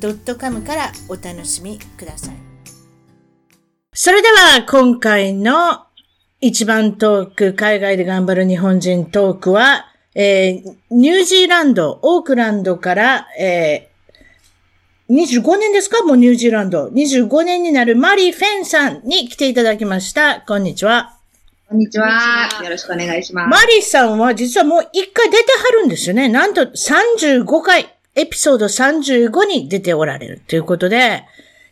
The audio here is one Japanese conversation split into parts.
.com からお楽しみくださいそれでは今回の一番トーク、海外で頑張る日本人トークは、えー、ニュージーランド、オークランドから、えー、25年ですか？もうニュージーランド。25年になるマリー・フェンさんに来ていただきました。こんにちは。こんにちは。よろしくお願いします。マリーさんは実はもう一回出てはるんですよね。なんと35回、エピソード35に出ておられるということで、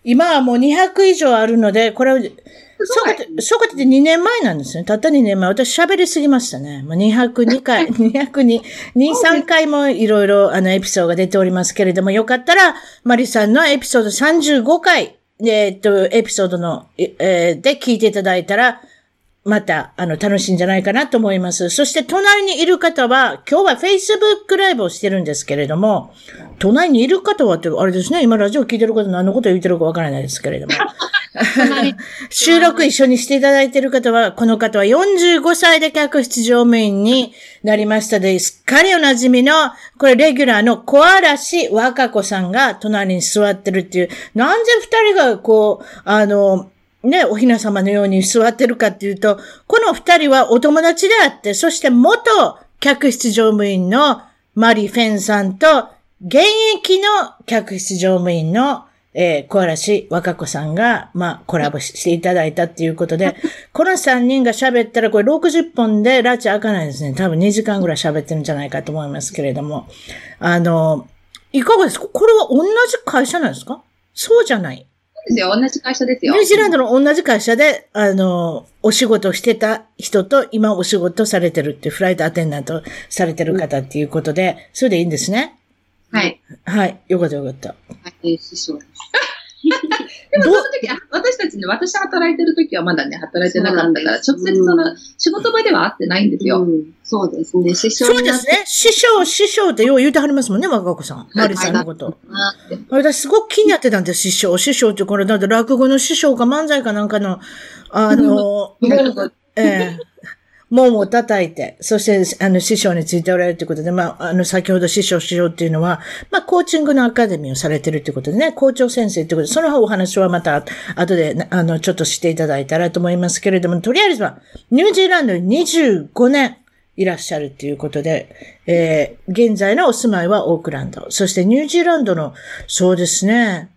今はもう200以上あるので、これをそうかって、そうかって2年前なんですね。たった2年前。私喋りすぎましたね。まあ、202回、202、2、3回もいろいろあのエピソードが出ておりますけれども、よかったら、マリさんのエピソード35回、えっと、エピソードの、えー、で聞いていただいたら、また、あの、楽しいんじゃないかなと思います。そして、隣にいる方は、今日は Facebook ライブをしてるんですけれども、隣にいる方はって、あれですね、今ラジオ聞いてる方何のこと言ってるかわからないですけれども。収録一緒にしていただいている方は、この方は45歳で客室乗務員になりましたで、すっかりお馴染みの、これレギュラーの小嵐若子さんが隣に座ってるっていう、なんで二人がこう、あの、ね、お雛様のように座ってるかっていうと、この二人はお友達であって、そして元客室乗務員のマリ・フェンさんと、現役の客室乗務員の、えー、小嵐若子さんが、まあ、コラボしていただいたっていうことで、この三人が喋ったら、これ60本で拉致開かないですね。多分2時間ぐらい喋ってるんじゃないかと思いますけれども。あの、いかがですか？これは同じ会社なんですか？そうじゃないですよ。同じ会社ですよ。ニュージーランドの同じ会社で、あの、お仕事してた人と、今お仕事されてるってフライトアテンダントされてる方っていうことで、うん、それでいいんですね？はい。はい。よかったよかった。はい、師匠です。でもその時、私たちね、私働いてる時はまだね、働いてなかったから、直接その、仕事場では会ってないんですよ。うん、そうですね、師匠そうですね。師匠、師匠ってよう言うてはりますもんね、若子さん。マリさんのこと。私すごく気になってたんです、師匠。師匠ってこれ、だって落語の師匠か漫才かなんかの、あの、ええ門を叩いて、そして、あの、師匠についておられるということで、まあ、あの、先ほど師匠、師匠っていうのは、まあ、コーチングのアカデミーをされてるということでね、校長先生ということで、そのお話はまた、後で、あの、ちょっとしていただいたらと思いますけれども、とりあえずは、ニュージーランドに25年いらっしゃるということで、えー、現在のお住まいはオークランド。そしてニュージーランドの、そうですね、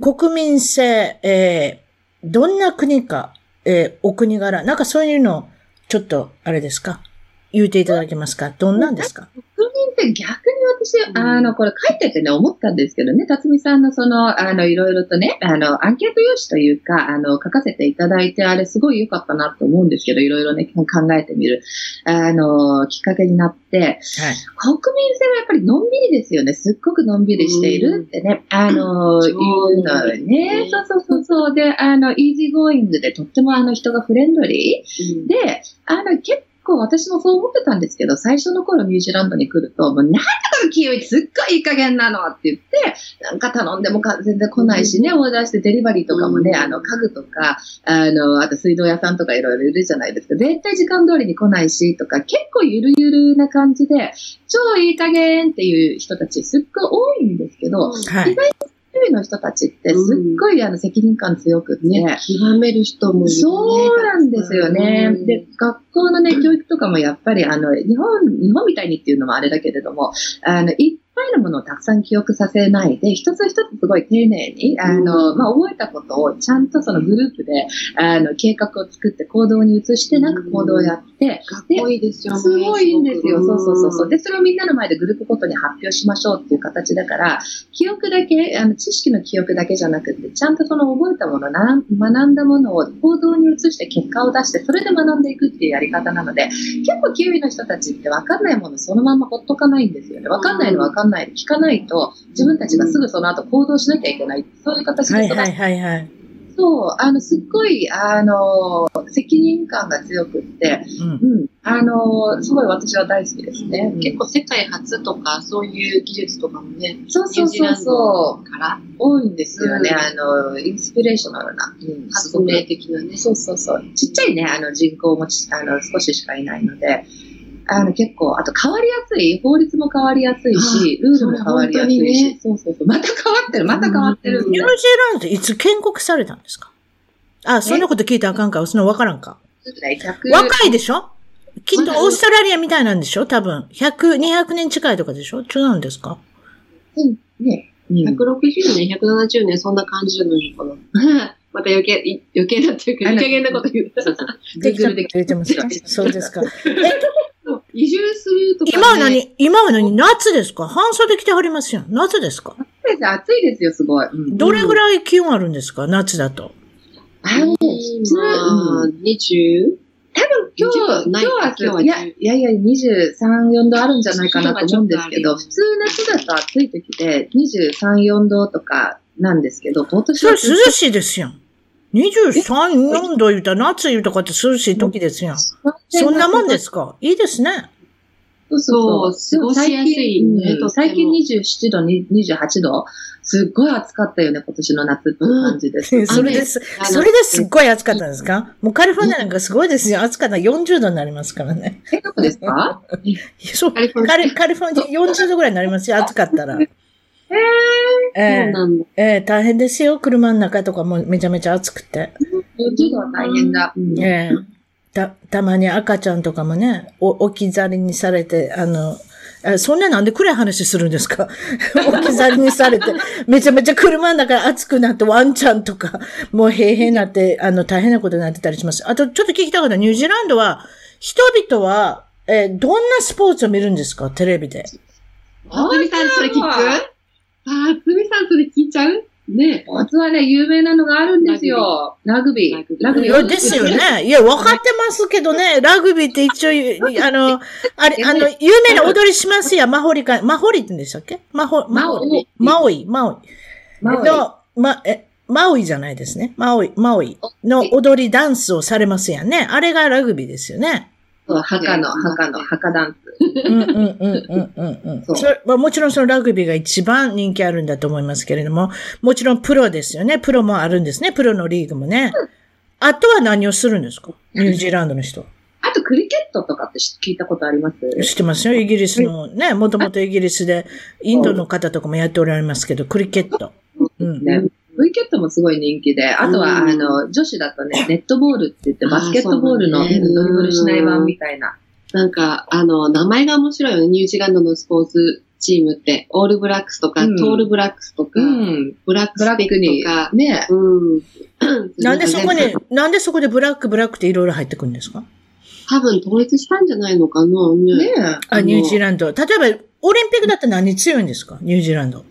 国民性、えー、どんな国か、えー、お国柄、なんかそういうのちょっと、あれですか？言うていただけますか？どんなんですか？国民って逆に私、あの、これ書いててね、思ったんですけどね、辰巳さんのその、あの、いろいろとね、あの、アンケート用紙というか、あの、書かせていただいて、あれすごい良かったなと思うんですけど、いろいろね、考えてみる、あの、きっかけになって、はい、国民性はやっぱりのんびりですよね。すっごくのんびりしているってね、あの、言うのね。そうそうそうそう。で、あの、 easy going でとってもあの人がフレンドリー、で、あの、結構私もそう思ってたんですけど、最初の頃ニュージーランドに来ると、もうなんだこのキウイすっごいいい加減なのって言って、なんか頼んでも全然来ないしね、オーダーしてデリバリーとかもね、あの、家具とか、あの、あと水道屋さんとかいろいろいるじゃないですか。絶対時間通りに来ないし、とか、結構ゆるゆるな感じで、超いい加減っていう人たちすっごい多いんですけど、はい、意外と人の人たちってすっごいあの責任感強くて、ね、極める人もいる、ね、そうなんですよね。で、学校のね、教育とかもやっぱりあの、日本、日本みたいにっていうのもあれだけれども、あの、一ぱいのものをたくさん記憶させないで、一つ一つすごい丁寧に、あの、まあ、覚えたことをちゃんとそのグループで、あの、計画を作って行動に移して、なんか行動をやって、かっこいいですよね。すごいんですよ。そうそうそうで、それをみんなの前でグループごとに発表しましょうっていう形だから、記憶だけ、あの、知識の記憶だけじゃなくて、ちゃんとその覚えたもの、学んだものを行動に移して結果を出して、それで学んでいくっていうやり方なので、結構キウイの人たちって分かんないものそのままほっとかないんですよね。分かんないの分かかんない、聞かないと、自分たちがすぐその後行動しなきゃいけない。そういう形ではいはいはいはい。そう、あの、すっごい、あの、責任感が強くって、うんうん、あの、すごい私は大好きですね。結構世界初とか、そういう技術とかもね、そうそうそうそう。ドから多いんですよね。うんあの、インスピレーショナルな。発明的なね。そうそうそう。ちっちゃいね、あの人口もちあの少ししかいないので、あの結構、あと変わりやすい、法律も変わりやすいし、あルールも変わりやすいし、そうそうそう。また変わってる、また変わってる。ニュージーランドっていつ建国されたんですか？あ、そんなこと聞いたらあかんか？そのわからんか？100若いでしょ？きっとオーストラリアみたいなんでしょ？多分。100、200年近いとかでしょ？違うんですか？ね。うん160年、170年、そんな感じじゃないのかな。また余計、い 余計だっていうか、いい加減なこと言う。そうそう。適当 Google にで言ってますかそうですか。移住するとか、ね。今は何今は何夏ですか？半袖着てはりますよ。夏ですか？暑いですよ、すごい。うんどれぐらい気温あるんですか？夏だと。あのうん 20? 今日、20今日は、今日はいや、いやいや、23、4度あるんじゃないかなと思うんですけど、普通夏だと暑い時で23、4度とかなんですけど、今年はそれ涼しいですよ。23、4度言うたら夏言うとかって涼しい時ですよ。そんなもんですかいいですね。そう。過ごしやすいねでも最近うん最近27度、に28度すっごい暑かったよね、今年の夏って感じです。それです。それですっごい暑かったんですかもうカリフォルニアなんかすごいですよ。暑かったら40度になりますからね。え、どこですかそう。カカリフォルニア40度ぐらいになりますよ。暑かったら。えええそうなんだ。ええ大変ですよ。車の中とかもめちゃめちゃ暑くて。40度は大変だ。うんええた、たまに赤ちゃんとかもね、お置き去りにされて、あの、あそんななんで暗い話するんですか？置き去りにされて、めちゃめちゃ車の中暑くなってワンちゃんとか、もう平々になって、あの、大変なことになってたりします。あと、ちょっと聞きたかったニュージーランドは、人々は、えーどんなスポーツを見るんですか？テレビで。あつみさん、それ聞く？あつみさん、それ聞いちゃう？ねスポーツはね、有名なのがあるんですよ。ラグビー。ラグビー。いやですよね。いや、わかってますけどね、ラグビーって一応、あの、あれ、あの、有名な踊りしますや、マホリか、マホリって言うんでしたっけ？マホ、マオイ、マオイ。マオイの、ま、え、マオイじゃないですね。マオイ、マオイの踊りダンスをされますやんね。あれがラグビーですよね。そう、墓の、墓の、墓ダンス。うんうんうんうんうんうん。そうそれまあもちろんそのラグビーが一番人気あるんだと思いますけれども、もちろんプロですよね。プロもあるんですね。プロのリーグもね。あとは何をするんですか？ニュージーランドの人。あと、クリケットとかって知聞いたことあります？知ってますよ。イギリスのね、もともとイギリスで、インドの方とかもやっておられますけど、クリケット。うん。ね。クリケットもすごい人気で、あとは、うんあの、女子だとね、ネットボールって言って、バスケットボールのドリブルしない版みたいな。なんか、あの、名前が面白いよね。ニュージーランドのスポーツチームって、オールブラックスとか、うんトールブラックスとか、うん。ブラックスティックにックとか、、ね。うん。なんでそこになんでそこでブラックブラックっていろいろ入ってくるんですか？多分統一したんじゃないのかなね。ねあ、ニュージーランド。例えば、オリンピックだったら何強いんですか？ニュージーランド。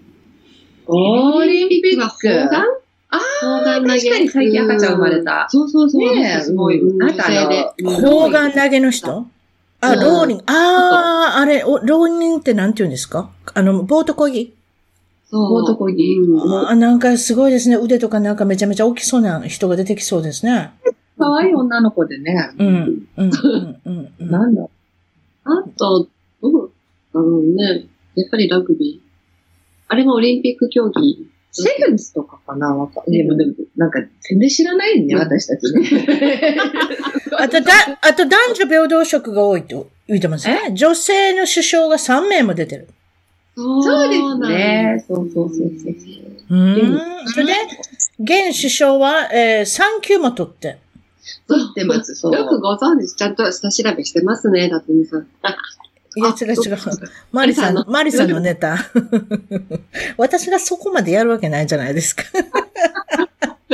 オリンピックは砲丸あ砲丸投げ。確かに最近赤ちゃん生まれた。そうそうそう。ねえすごい。うん女性で。あとあのうん砲丸投げの人？あ、うんローリング。ああ、あれ、おローリングってなんて言うんですか？あの、ボート漕ぎ？そう。ボート漕ぎうんあ、なんかすごいですね。腕とかなんかめちゃめちゃ大きそうな人が出てきそうですね。可愛い女の子でね。うん。うん。うん。なんだあと、どうだろうね。やっぱりラグビー？あれもオリンピック競技。セブンスとかかなわかでも、でも、なんか、全然知らないね、うん私たちね。あと、だ、あと男女平等色が多いと言ってますね。女性の首相が3名も出てる。そそうですね。そうそうそうそう。うーん。それで、現首相は、えー、3級も取って。取ってます、そう。よくご存知、ちゃんと下調べしてますね、辰巳さん。いや、違う違う。マリさんの、マリさんのネタ。私がそこまでやるわけないじゃないですか。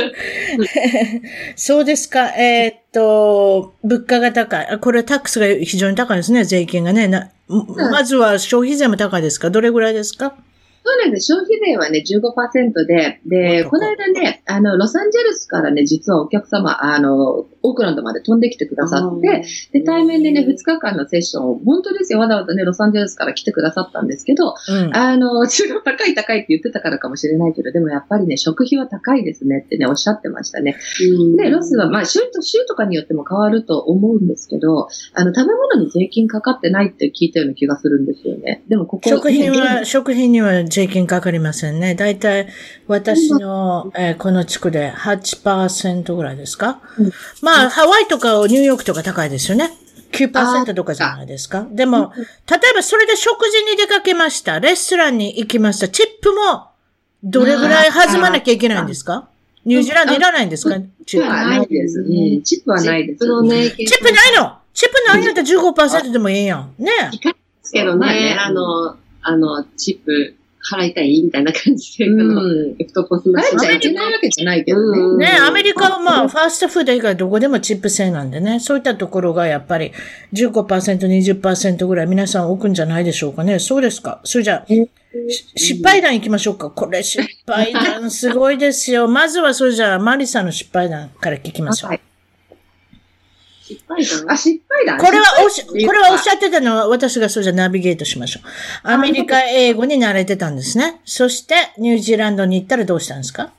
そうですか。えーっと、物価が高い。あこれタックスが非常に高いですね、税金がね。なまずは消費税も高いですか？どれぐらいですか？そうなんです。消費税はね、15%で、で、おこの間ね、あの、ロサンゼルスからね、実はお客様、あの、オークランドまで飛んできてくださって、で、対面でね、2日間のセッションを、本当ですよ、わざわざね、ロサンゼルスから来てくださったんですけど、うん。あの、中が高い高いって言ってたからかもしれないけど、でもやっぱりね、食費は高いですねってね、おっしゃってましたね。で、ロスは、まあ、州と、州とかによっても変わると思うんですけど、あの、食べ物に税金かかってないって聞いたような気がするんですよね。でも、ここ食品は、ね食品には税金かかりませんね。だいたい私の、えーこの地区で8%ぐらいですか、うんまあ、ハワイとかニューヨークとか高いですよね。9%とかじゃないですか。でも、例えばそれで食事に出かけました。レストランに行きました。チップも、どれぐらい弾まなきゃいけないんですか？ニュージーランドいらないんですか？チップ。はないです。うんチップはないです。チップのね、チップないの？チップないんだったら15%でもいいやん。ねですけどまあねね、あの、あの、チップ払いたいみたいな感じで、あうの、ん。エフトポスの帰っちゃいけないわけじゃないけどね。うんねアメリカはまあ、ファーストフード以外どこでもチップ制なんでね、そういったところがやっぱり15%、20%ぐらい皆さん置くんじゃないでしょうかね。そうですか？それじゃあ、し失敗談行きましょうか。これ失敗談すごいですよ。まずはそれじゃあ、マリさんの失敗談から聞きましょう。はい失敗談？あ、失敗だ。これはおっしゃ、これはおっしゃってたのは私がそれじゃナビゲートしましょう。アメリカ英語に慣れてたんですね。そして、ニュージーランドに行ったらどうしたんですか？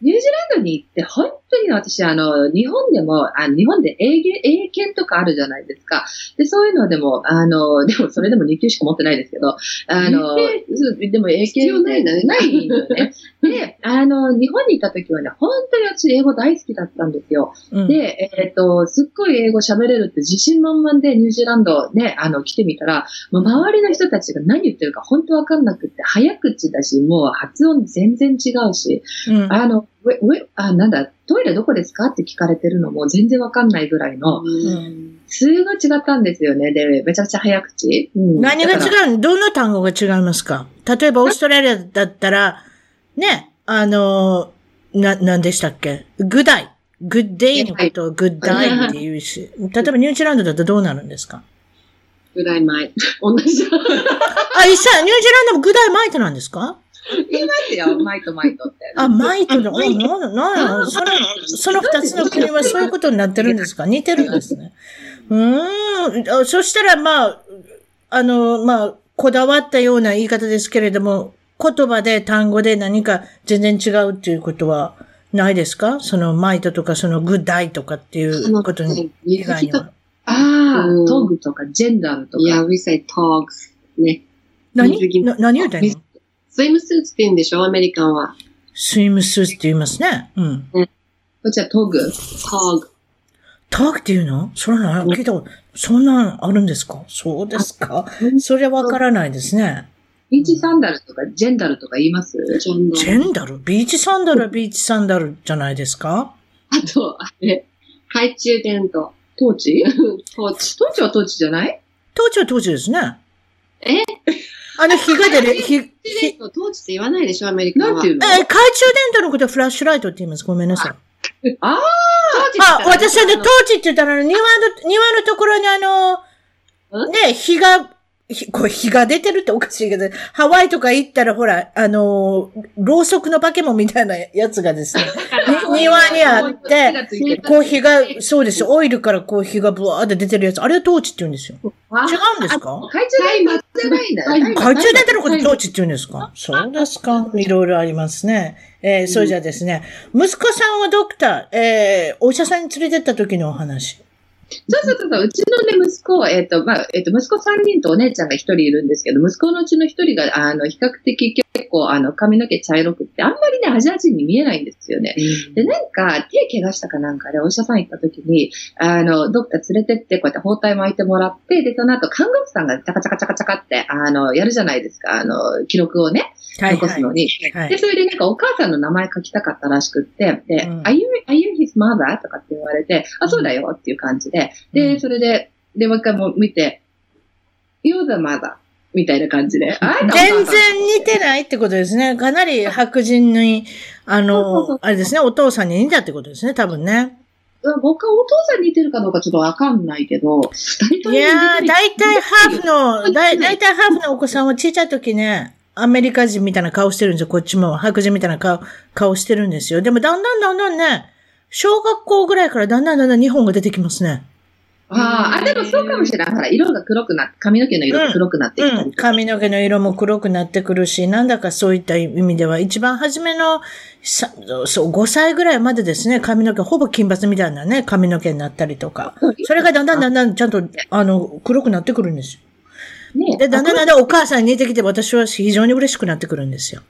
ニュージーランドに行って、本当にね私、あの、日本でも、あ日本で英検、英検とかあるじゃないですか。で、そういうのでも、あの、でもそれでも2級しか持ってないですけど、あの、でも英検必要ないんだねないのよね。で、あの、日本に行った時はね、本当に私英語大好きだったんですよ。うん。で、えっ、と、すっごい英語喋れるって自信満々でニュージーランドね、あの、来てみたら、もう周りの人たちが何言ってるか本当わかんなくって、早口だし、もう発音全然違うし、うんあの、あ、なんだ、トイレどこですか？って聞かれてるのも全然わかんないぐらいの、うんすごい違ったんですよね。で、めちゃくちゃ早口。うん何が違うどの単語が違いますか？例えば、オーストラリアだったら、ね、あの、な、なんでしたっけ ?good day。good day のことを good day って言うし、例えばニュージーランドだとどうなるんですか？ぐらい前。同じ。あ、一緒、ニュージーランドも good day マイトなんですか？言いますよ、マイトマイトって。あ、マイトの、うんなんだ、なんだ、その、その二つの国はそういうことになってるんですか？似てるんですね。うーんあ。そしたら、まあ、あの、まあ、こだわったような言い方ですけれども、言葉で単語で何か全然違うっていうことはないですか？そのマイトとかそのグッダイとかっていうことに以外には。ああ、うんトグとかジェンダーとか。いや、we say togs. ね。何？何言うてんの？スイムスーツって言うんでしょ？アメリカンは。スイムスーツって言いますね。うん。こっちはトグ。tog. タークっていうの？それな、聞いたこと、そんなんあるんですか？そうですか？それはわからないですね。ビーチサンダルとかジェンダルとか言います？ジェンダジェンダル？ビーチサンダルはビーチサンダルじゃないですか？あと、あれ、懐中電灯。トーチ？トーチ。トーチはトーチじゃない？当時は当時ですね。え？あの、火が出る、火、火、え、トーチって言わないでしょアメリカンは。なんていうの？懐中電灯のことはフラッシュライトって言います。ごめんなさい。あああ、私はね、トーチって言ったら、庭の、庭のところにあの、ん？ね、火が、ひこれ火が出てるっておかしいけど、ハワイとか行ったらほら、あの、ろうそくの化け物みたいなやつがですね、に 庭にあって、こう火が、そうですよ、オイルからこう火がブワーって出てるやつ、あれはトーチって言うんですよ。違うんですか？懐中電灯じゃないんだよ。懐中電灯のことトーチって言うんですか？そうですか。いろいろありますね。えー、それじゃあですね、息子さんはドクター、えー、お医者さんに連れてった時のお話。そうそうそうそう、うちのね、息子、えっ、と、まあ、えっ、と、息子3人とお姉ちゃんが1人いるんですけど、息子のうちの1人が、あの、比較的結構、あの、髪の毛茶色くって、あんまりね、アジア人に見えないんですよね。で、なんか、手怪我したかなんかで、お医者さん行った時に、あの、ドクター連れてって、こうやって包帯巻いてもらって、で、その後、看護婦さんがチャカチャカチャカチャカって、あの、やるじゃないですか、あの、記録をね、は残すのに。で、はい。それでなんかお母さんの名前書きたかったらしくって、で、うん are mother? とかって言われて、あ、そうだよっていう感じで、で、うんそれで、で、もう一回も見て、you're the mother みたいな感じで、全然似てないってことですね。かなり白人に、あの、あれですね、お父さんに似たってことですね、多分ね。うん僕はお父さんに似てるかどうかちょっとわかんないけど、いやー、るだいたいハーフの、だいだいたいハーフのお子さんは小さい時ね、アメリカ人みたいな顔してるんですよ、こっちも。白人みたいな顔、顔してるんですよ。でもだんだんだんだんね、小学校ぐらいからだんだんだんだん日本が出てきますね。ああ、あ、でもそうかもしれない。ほら、色が黒くなって、髪の毛の色が黒くなってきたうん。りとか。髪の毛の色も黒くなってくるし、なんだかそういった意味では、一番初めの、さそう、5歳ぐらいまでですね、髪の毛、ほぼ金髪みたいなね、髪の毛になったりとか。それがだんだんだんだんちゃんと、あの、黒くなってくるんですよ。ねで、だんだんだんだんお母さんに似てきて、私は非常に嬉しくなってくるんですよ。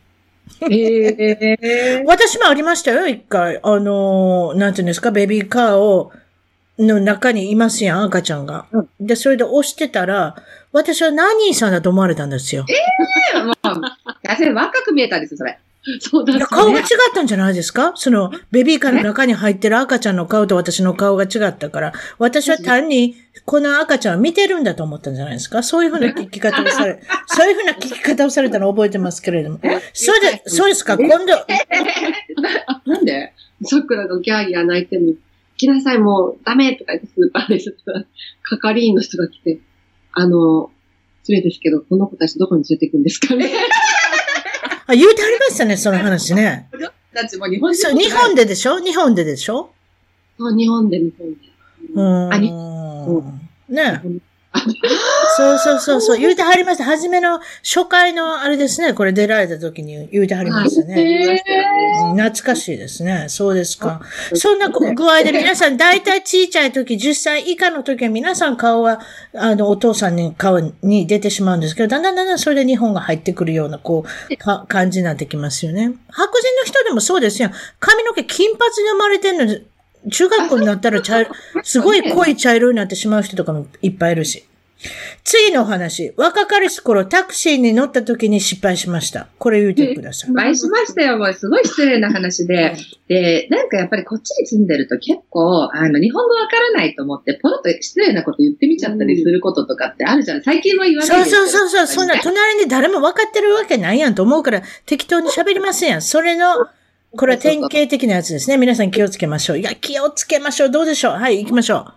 へえ。私もありましたよ、一回。あのー、なんていうんですか、ベビーカーを、の中にいますやん、赤ちゃんが。で、それで押してたら、私はナニーさんだと思われたんですよ。もう、私若く見えたんですよ、それ。そうだいや顔が違ったんじゃないですか？その、ベビーカーの中に入ってる赤ちゃんの顔と私の顔が違ったから、私は単に、この赤ちゃんを見てるんだと思ったんじゃないですか？そういうふうな聞き方をされ、そういうふうな聞き方をされたのを覚えてますけれども。それで、そうですか？今度、なんで？桜がギャーギャー泣いてるの。来なさい、もうダメとか言ってスーパーでちょっと、係員の人が来て、あの、失礼ですけど、この子たちどこに連れて行くんですかね？あ、言うてありましたね、その話ね。たちも日本人そう、日本ででしょ？日本ででしょ？そう、日本で、日本で。うーん。あにねそうそうそうそう。言うてはりました。初めの初回のあれですね。これ出られた時に言うてはりましたね。懐かしいですね。そうですか。そんな具合で皆さん、大体小さい時、10歳以下の時は皆さん顔は、あの、お父さんに顔に出てしまうんですけど、だんだんだんだんそれで日本が入ってくるような、こう、か感じになってきますよね。白人の人でもそうですよ。髪の毛金髪で生まれてるのに、中学校になったら茶色、すごい濃い茶色になってしまう人とかもいっぱいいるし。次のお話。若かりし頃タクシーに乗った時に失敗しました。これ言うてください。お会いしましたよ。もうすごい失礼な話で。で、なんかやっぱりこっちに住んでると結構、あの、日本語わからないと思って、ポロッと失礼なこと言ってみちゃったりすることとかってあるじゃん。最近は言わないそうそうそうそう、そんな隣に誰も分かってるわけないやんと思うから適当に喋りませんやん。それの、これは典型的なやつですね。皆さん気をつけましょう。いや、気をつけましょう。どうでしょうはい、行きましょ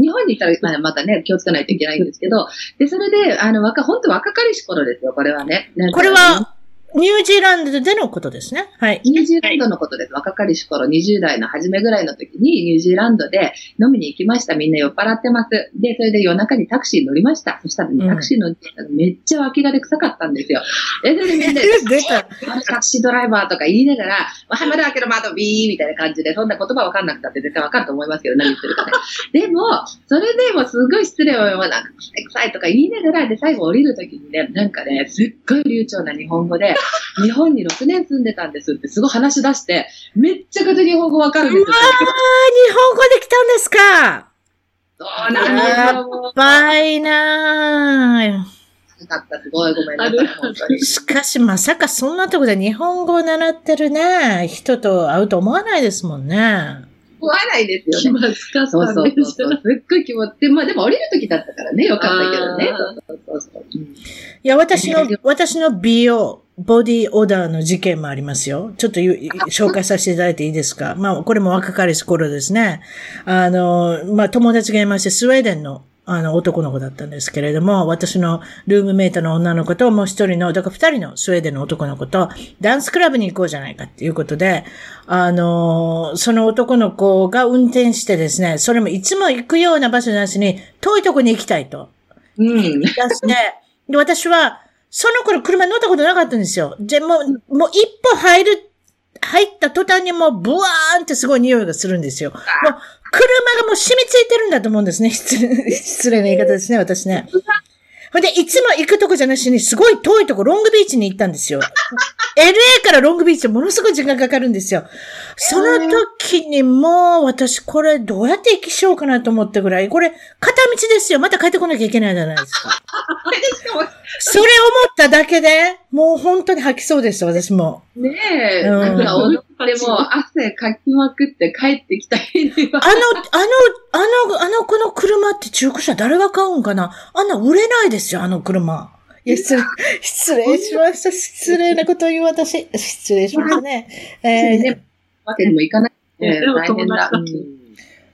日本にいたら、ま、たね、気をつけないといけないんですけど、で、それで、あの、若、本当若かりし頃ですよ、これはね。これは、ニュージーランドでのことですね。はい。ニュージーランドのことです。若かりし頃、20代の初めぐらいの時に、ニュージーランドで飲みに行きました。みんな酔っ払ってます。で、それで夜中にタクシーに乗りました。そしたらね、うんタクシー乗ってたらめっちゃ脇がで臭かったんですよ。で、それでみんな。タクシードライバーとか言いながら、はい、窓開けろ、窓ビーみたいな感じで、そんな言葉わかんなくたって絶対わかると思いますけど、何言ってるかね。でも、それでもすごい失礼を言わなくて臭いとか言いながら、で、最後降りるときにね、なんかね、すっごい流暢な日本語で、日本に6年住んでたんですってすごい話し出して、めっちゃくちゃ日本語わかるんですよ。うわー、日本語で来たんですか？そうなんですよ。もうばいなー。よかった、すごいごめんな。しかし、まさかそんなとこで日本語を習ってるね、人と会うと思わないですもんね。思わないです気よね。まずかったそうそうねそうそう。すっごい気持ち、でまあでも降りるときだったからね、よかったけどね。そうそうそうそう。うんいや、私の、私の美容、ボディオーダーの事件もありますよ。ちょっと紹介させていただいていいですか？まあ、これも若かりし頃ですね。あの、まあ、友達がいまして、スウェーデンの、あの、男の子だったんですけれども、私のルームメイトの女の子と、もう一人の、だから二人のスウェーデンの男の子と、ダンスクラブに行こうじゃないかっていうことで、あの、その男の子が運転してですね、それもいつも行くような場所なしに、遠いとこに行きたいと。うん。出して、で、私は、その頃車乗ったことなかったんですよ。で、もう、もう一歩入る、入った途端にもうブワーンってすごい匂いがするんですよ。もう、車がもう染みついてるんだと思うんですね。失礼、失礼な言い方ですね、私ね。ほんで、いつも行くとこじゃなしに、すごい遠いとこ、ロングビーチに行ったんですよ。LA からロングビーチものすごい時間かかるんですよ。その時にもう、私これどうやって行きしようかなと思ったぐらい、これ片道ですよ。また帰ってこなきゃいけないじゃないですか。それ思っただけで、もう本当に吐きそうです、私も。ねえ、うんなんか踊っても汗かきまくって帰ってきた日にはあの、あの、あの、あの子の車って中古車誰が買うんかな？あんな売れないですよ、あの車。いや、失礼、失礼しました。失礼なことを言う私。失礼しましたね。えーね、わけにもいかない。ね大変だ。うん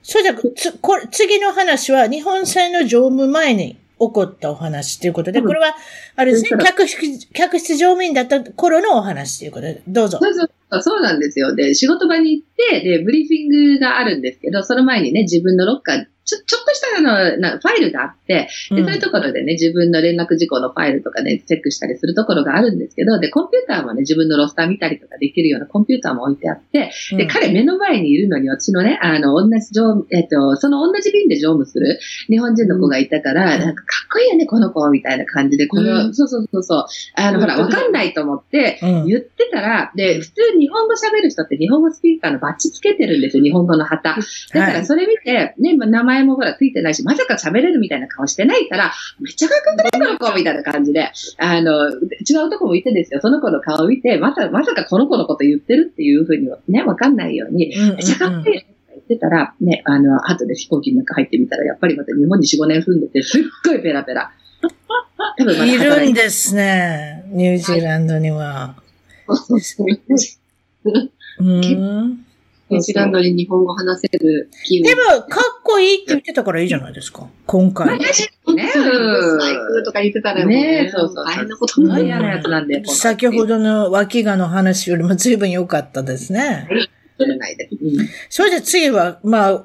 それじゃ、つ、これ、次の話は、日本製の乗務前に、こったお話ということで、うんこれは、あれですね客室、客室乗務員だった頃のお話ということで、どうぞ。そうそうそうそうなんですよ。で、仕事場に行って、で、ブリーフィングがあるんですけど、その前にね、自分のロッカー、ちょ、ちょっとしたあの、なファイルがあって、で、うん。そういうところでね、自分の連絡事項のファイルとかね、チェックしたりするところがあるんですけど、で、コンピューターもね、自分のロスター見たりとかできるようなコンピューターも置いてあって、で、彼目の前にいるのに、私のね、あの、同じ乗務、えっと、その同じ便で乗務する日本人の子がいたから、うん。なんかかっこいいよね、この子、みたいな感じで、この、うん。そうそうそうそう、あの、ほら、わかんないと思って、うん。言ってたら、で、普通日本語喋る人って日本語スピーカーのバッチつけてるんですよ、日本語の旗。だからそれ見て、ね、まあ名前もほらついてないし、まさか喋れるみたいな顔してないから、めっちゃかっこいいこの子みたいな感じで、あの、違うとこもいてですよ、その子の顔を見て、まさまさかこの子のこと言ってるっていうふうにはね、わかんないように、めっちゃかっこいい。言ってたら、ね、あの、後で飛行機の中入ってみたら、やっぱりまた日本に4、5年住んでて、すっごいペラペラ。多分いるんですね。ニュージーランドには。そうそううん。ニュージーランドに日本語話せる機でも、かっこいいって言ってたからいいじゃないですか。今回。ね、ね、うん最高とか言ってたらもうねそうそう大変なことになる嫌なやつなんで。先ほどの脇がの話よりも随分良かったですね。ないで。うんそれで次は、まあ、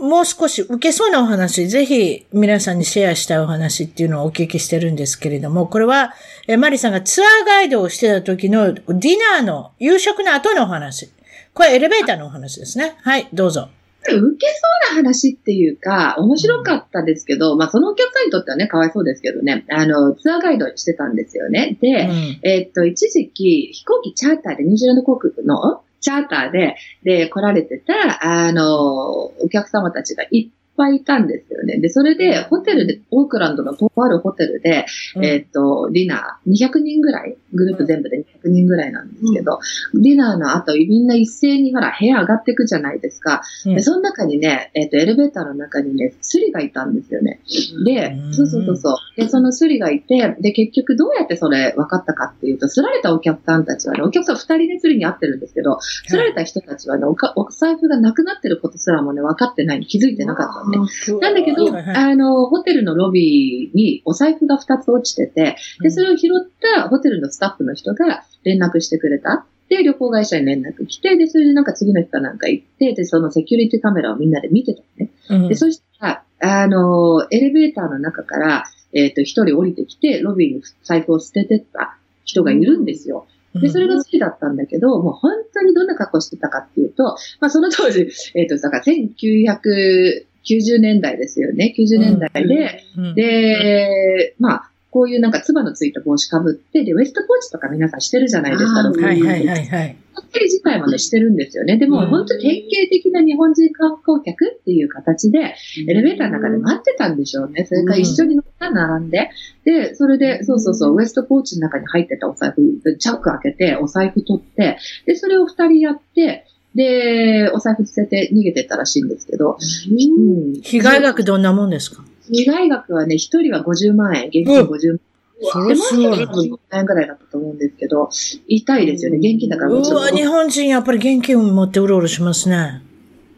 もう少し受けそうなお話、ぜひ皆さんにシェアしたいお話っていうのをお聞きしてるんですけれども、これは、えマリさんがツアーガイドをしてた時のディナーの夕食の後のお話。これエレベーターのお話ですね。はい、どうぞ。受けそうな話っていうか、面白かったですけど、まあそのお客さんにとってはね、かわいそうですけどね、あの、ツアーガイドしてたんですよね。で、うんえっと、一時期、飛行機チャーターで、ニュージーランド航空のチャーターで、で、来られてた、あの、お客様たちがいっぱいいたんですよね。で、それで、ホテルで、オークランドのとあるホテルで、えっと、ディナー、200人ぐらいグループ全部で200人ぐらいなんですけど、ディナーの後、みんな一斉にほら、部屋上がっていくじゃないですか。うんで、その中にね、えっ、と、エレベーターの中にね、スリがいたんですよね。でうん、そうそうそうそう。で、そのスリがいて、で、結局どうやってそれ分かったかっていうと、すられたお客さんたちはね、お客さん二人でスリに会ってるんですけど、すられた人たちはね、おかお財布がなくなってることすらもね、分かってない、気づいてなかったのね。なんだけど、あの、ホテルのロビーにお財布が2つ落ちてて、で、それを拾ったホテルのスタッフの人が連絡してくれた。で、旅行会社に連絡来て、で、それでなんか次の日かなんか行って、で、そのセキュリティカメラをみんなで見てたのね。うんで、そしたら、あの、エレベーターの中から、えっ、と、一人降りてきて、ロビーに財布を捨ててった人がいるんですよ。で、それが好きだったんだけど、もう本当にどんな格好してたかっていうと、まあその当時、えっ、と、だから1990年代ですよね。90年代で、うん、で、まあ、こういうなんか唾のついた帽子かぶって、で、ウエストポーチとか皆さんしてるじゃないですか。ロはいはいはいはい。ホテル自体までしてるんですよね。でも、うん本当典型的な日本人観光客っていう形で、エレベーターの中で待ってたんでしょうね。それから一緒に乗った並んで。で、それで、そうそうそう、ウエストポーチの中に入ってたお財布、チャック開けて、お財布取って、で、それを二人やって、で、お財布捨てて逃げてったらしいんですけど、うん。被害額どんなもんですか？被害額はね、一人は50万円、現金50万円。それすごいでもう一人は多分5円ぐらいだったと思うんですけど、痛いですよね。現金だから。うわ、日本人やっぱり現金を持ってうろうろしますね。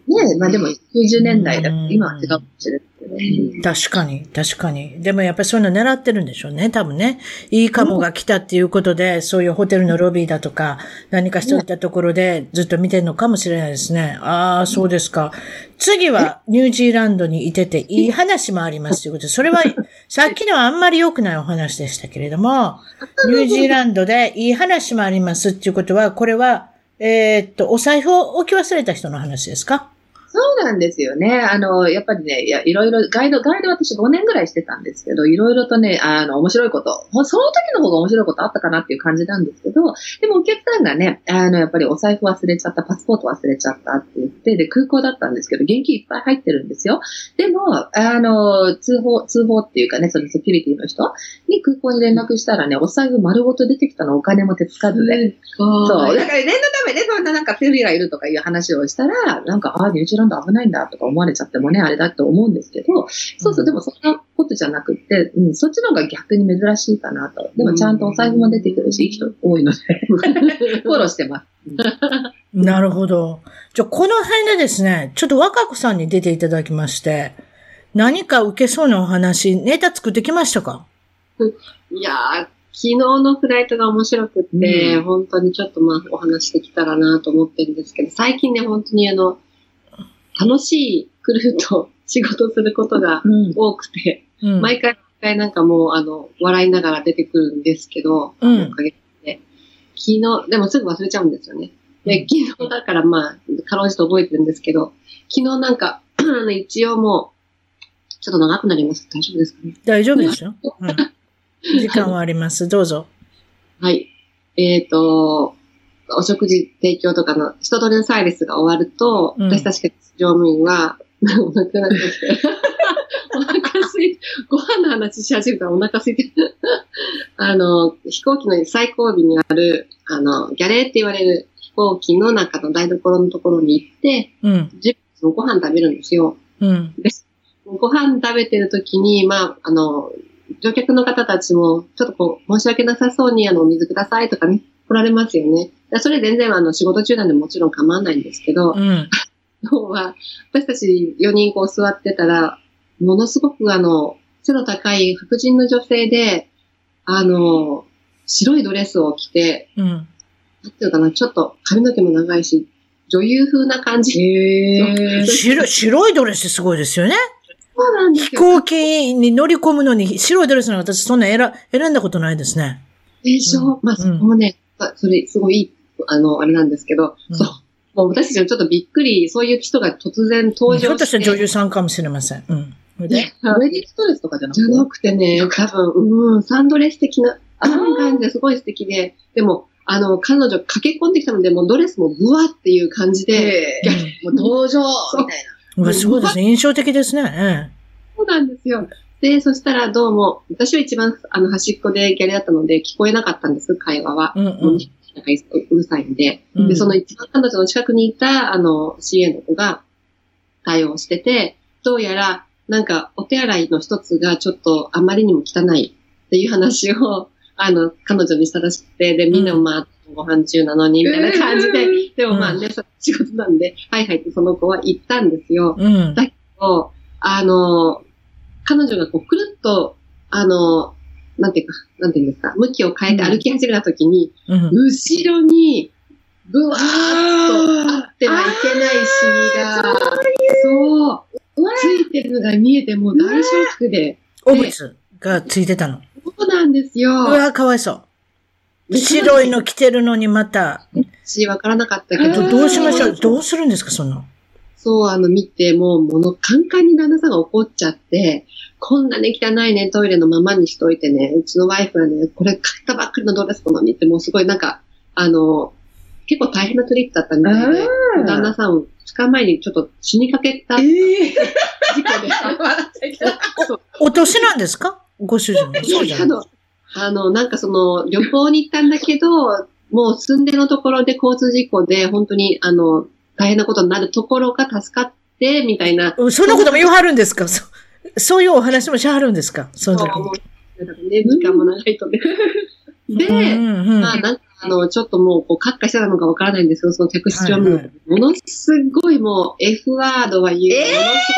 ねまあでも90年代だうん今は違うかもしれない。確かに、確かに。でもやっぱりそういうの狙ってるんでしょうね、多分ね。いいカモが来たっていうことで、そういうホテルのロビーだとか、何かそういったところでずっと見てるのかもしれないですね。ああ、そうですか。次はニュージーランドにいてていい話もありますということで、それはさっきのはあんまり良くないお話でしたけれども、ニュージーランドでいい話もありますっていうことは、これは、えーっと、お財布を置き忘れた人の話ですか？そうなんですよね。あの、やっぱりね、いや、いろいろ、ガイド、ガイド私5年ぐらいしてたんですけど、いろいろとね、あの、面白いこと、ほその時の方が面白いことあったかなっていう感じなんですけど、でもお客さんがね、あの、やっぱりお財布忘れちゃった、パスポート忘れちゃったって言って、で、空港だったんですけど、現金いっぱい入ってるんですよ。でも、あの、通報、通報っていうかね、そのセキュリティの人に空港に連絡したらね、お財布丸ごと出てきたのお金も手つかずで、そう。だから念のためね、そんななんかフェリーがいるとかいう話をしたら、なんか、ああ、ニュージーランド危ないんだとか思われちゃってもね、あれだと思うんですけど、そうそう、でもそんなことじゃなくて、うん、そっちの方が逆に珍しいかなと。でもちゃんとお財布も出てくるし、いい人多いので、フォローしてます。なるほど。じゃあ、この辺でですね、ちょっと若子さんに出ていただきまして、何か受けそうなお話、ネタ作ってきましたか？いやー、昨日のフライトが面白くって、うん本当にちょっとまあお話できたらなと思ってるんですけど、最近ね、本当にあの、楽しいクルーと仕事することがうん。多くて、うん。毎回毎回なんかもうあの、笑いながら出てくるんですけど、うんおかげで。昨日、でもすぐ忘れちゃうんですよね。で、昨日だからまあ、かろうじて覚えてるんですけど、昨日なんか、あの一応もう、ちょっと長くなります。大丈夫ですかね？大丈夫ですよ。うん。時間はあります。どうぞ。はい。えっ、と、お食事提供とかの人通りのサービスが終わると、うん私たち乗務員は、お腹が空いて、お腹空いて、ご飯の話し始めたらお腹空いて、あの、飛行機の最後尾にある、あの、ギャレーって言われる飛行機の中の台所のところに行って、うん。自分ご飯食べるんですよ。うん。ご飯食べてる時に、まあ、あの、乗客の方たちも、ちょっとこう、申し訳なさそうに、あの、お水くださいとかね、来られますよね。でそれ全然、あの、仕事中なんでもちろん構わないんですけど、うん。今日は、私たち4人こう座ってたら、ものすごくあの、背の高い白人の女性で、あの、白いドレスを着て、うん。なんていうのかな、ちょっと髪の毛も長いし、女優風な感じ。へ白い、白いドレスすごいですよね。そうなんです飛よ。行機に乗り込むのに白いドレスの私そんな選選んだことないですね。でしょ、うんまあ、そこもね、あそれ、すごいいい、あの、あれなんですけど、うんそう。もう私たちもちょっとびっくり、そういう人が突然登ひょっとした女優さんかもしれません。うん。ウェディングドレスとかじゃなくて？じゃなくてね、多分、うん、サンドレス的な、あの感じですごい素敵で、でも、あの、彼女駆け込んできたので、もうドレスもブワっていう感じで、ええもう登場みたいうんうわすごいですね。印象的ですね。そうなんですよ。で、そしたらどうも、私は一番あの端っこでギャリだったので聞こえなかったんです、会話は。うんうん。なんかうるさいんで。うんで、その一番彼女の近くにいた、あの、CA の子が対応してて、どうやら、なんか、お手洗いの一つがちょっとあまりにも汚いっていう話を、あの、彼女にしたらしくて、で、みんなもまあ、ご飯中なのに、みたいな感じで、でもまあね、そ仕事なんで、はいはいってその子は言ったんですよ。うん。と、あの、彼女がこう、くるっと、あの、なんていうか、なんていうんですか、向きを変えて歩き始めたときに、うん。後ろに、ぶわーっとあってはいけないシミが、そう、ついてるのが見えて、もう大ショックで、お物がついてたの。そうなんですよ。うわ、かわいそう。白いの着てるのにまた。し、わからなかったけどど、どうしましょう？うんどうするんですか、そんな。そう、あの、見て、もう、もの、カンカンに旦那さんが怒っちゃって、こんなね、汚いね、トイレのままにしといてね、うちのワイフはね、これ買ったばっかりのドレスなのにって、もうすごいなんか、あの、結構大変なトリップだったみたいで、旦那さんを2日前にちょっと死にかけたええ事故で、笑っちゃいけないお年なんですか？ご主人も。そうじゃない。あの、あの、なんかその、旅行に行ったんだけど、もう住んでのところで交通事故で、本当に、あの、大変なことになるところが助かって、みたいな。そんなことも言わはるんですか？そそういうお話もしはるんですか？その時そう思うだからね、時間も長いとね。で、うんうんまあなんかあの、ちょっともう、こう、カッカしてたのかわからないんですけど、その客室乗務員はいはものすごいもう、F ワードは言う。えー？ものす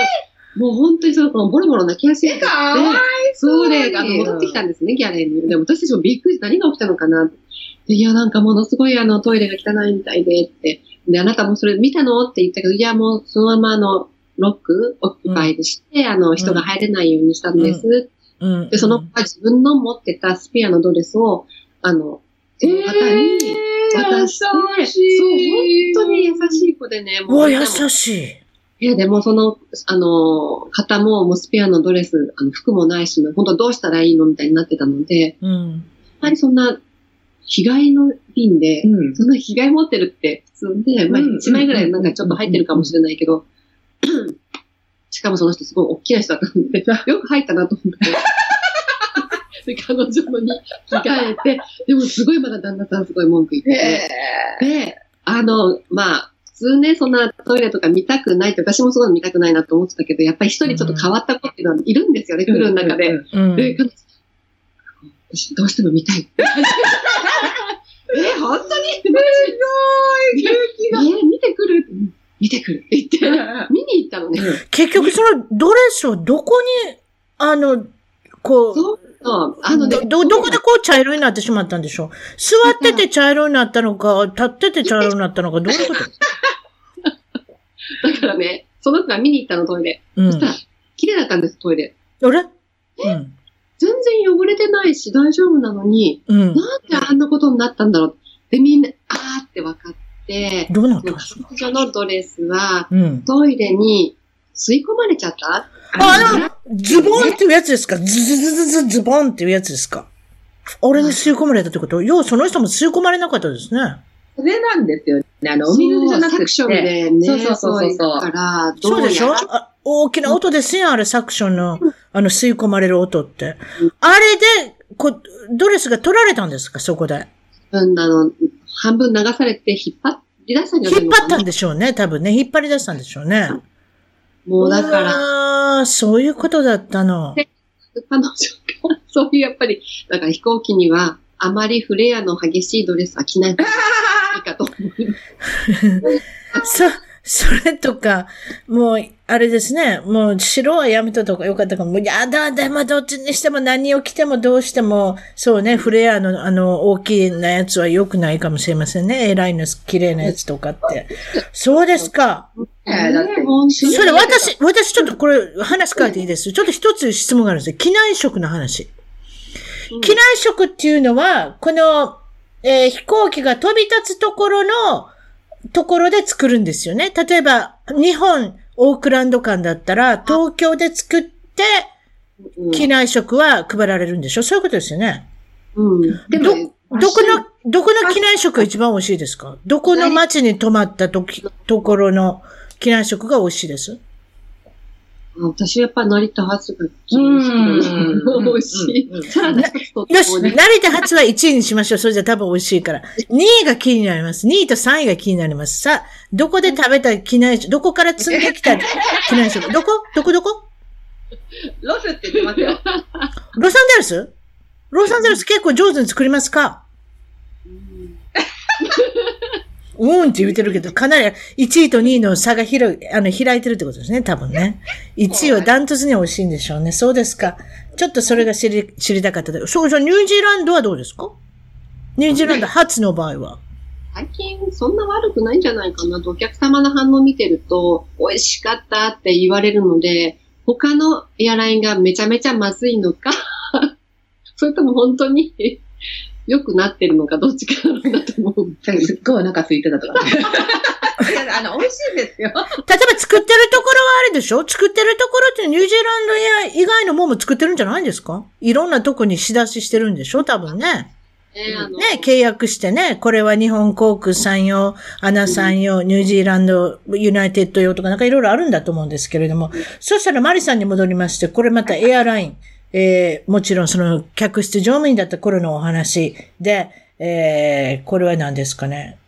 ごい。もう本当にその、ボロボロ泣き始めて。かわいそうで、あの、戻ってきたんですね、ギャレーに。でも私たちもびっくりして何が起きたのかないや、なんかものすごいあの、トイレが汚いみたいでって。で、あなたもそれ見たの？って言ったけど、いや、もうそのままあの、ロック、オキュパイでして、あの、人が入れないようにしたんです。うんで、その子が自分の持ってたスペアのドレスを、あの、その方に渡して、そう、本当に優しい子でね、うわ、優い。しい。いや、でもその、あの、方も、もうスペアのドレス、あの、服もないし、本当どうしたらいいの？みたいになってたので、うん。やっぱりそんな、被害の便で、うんそんな被害持ってるって普通で、まあうん1枚ぐらいなんかちょっと入ってるかもしれないけど、しかもその人すごい大きな人だったので、よく入ったなと思って。で、彼女のに着替えて、でもすごいまだ旦那さんすごい文句言ってて、で、あの、まあ、普通ね、そんなトイレとか見たくないって、私もすごい見たくないなと思ってたけど、やっぱり一人ちょっと変わった子っていうのはいるんですよね、来るの中で。うん。で、彼女私どうしても見たい。え、本当に？すごい勇気が。え、見てくる？見てくるって言って、見に行ったのよね。結局そのドレスをどこに、あの、こう、そうそう。あのね、ど、ど、どこでこう茶色になってしまったんでしょう？座ってて茶色になったのか、立ってて茶色になったのか、どういうこと？だからね、その子が見に行ったの、トイレ。うん。そしたら、綺麗だったんです、トイレ。あれ？うん。全然汚れてないし、大丈夫なのに、うん。なんであんなことになったんだろう。で、みんな、あーって分かって、どうなったんですか？彼女のドレスは、うん。トイレに吸い込まれちゃった？あの、ズボンっていうやつですか？ズズズズズズボンっていうやつですか？俺に吸い込まれたってこと？よう、その人も吸い込まれなかったですね。それなんですよね。あの、お水じゃなくて。そうそうそうそうそうでしょ？あ大きな音ですよ、あれ、サクションの、あの、吸い込まれる音って。あれで、こドレスが取られたんですか？そこで。分あの、半分流されて引っ張り出したんじゃない引っ張ったんでしょうね、多分ね。引っ張り出したんでしょうね。もうだから、ら。そういうことだったの。彼女が、そういうやっぱり、だから飛行機には、あまりフレアの激しいドレスは着ない方がいいかと思います。そ、それとか、もう、あれですね。もう、白はやめととかよかったかも。もう、やだ、でもどっちにしても何を着てもどうしても、そうね、フレアの、あの、大きなやつは良くないかもしれませんね。エラインの綺麗なやつとかって。そうですか。えーだってそれ私、私ちょっとこれ話変えていいです？ちょっと一つ質問があるんですよ。機内食の話。うん機内食っていうのは、この、えー飛行機が飛び立つところの、ところで作るんですよね。例えば、日本、オークランド間だったら、東京で作って、うん。機内食は配られるんでしょ？そういうことですよね。うん。でど、もどこの、どこの機内食が一番美味しいですか？どこの街に泊まったとき、ところの機内食が美味しいです？私はやっぱ成田発が気うにんしてる。美味しい。サラダ一よし、成田発は1位にしましょう。それじゃ多分美味しいから。2位が気になります。2位と3位が気になります。さあ、どこで食べた機内食、どこから積んできた機内食どこ？どこ？どこ？ロスって言ってますよ。ロサンゼルス？ロサンゼルス結構上手に作りますか？うんうんって言ってるけど、かなり1位と2位の差が広い、あの、開いてるってことですね、多分ね。1位はダントツに美味しいんでしょうね。そうですか。ちょっとそれが知り、知りたかったで。そうそう、ニュージーランドはどうですか？ニュージーランド初の場合は。最近そんな悪くないんじゃないかなとお客様の反応を見てると、美味しかったって言われるので、他のエアラインがめちゃめちゃまずいのか、それとも本当に良くなってるのか、どっちかなんだと思う。すっごいお腹空いてたとか。いや、あの、美味しいですよ。例えば作ってるところはあれでしょ？作ってるところってニュージーランドや以外のものも作ってるんじゃないんですか？いろんなとこに仕出ししてるんでしょ？多分ね。ね、契約してね、これは日本航空さん用、アナさん用、ニュージーランド、ユナイテッド用とかなんかいろいろあるんだと思うんですけれども、そしたらマリさんに戻りまして、これまたエアライン、えー、もちろんその客室乗務員だった頃のお話で、えー、これは何ですかね。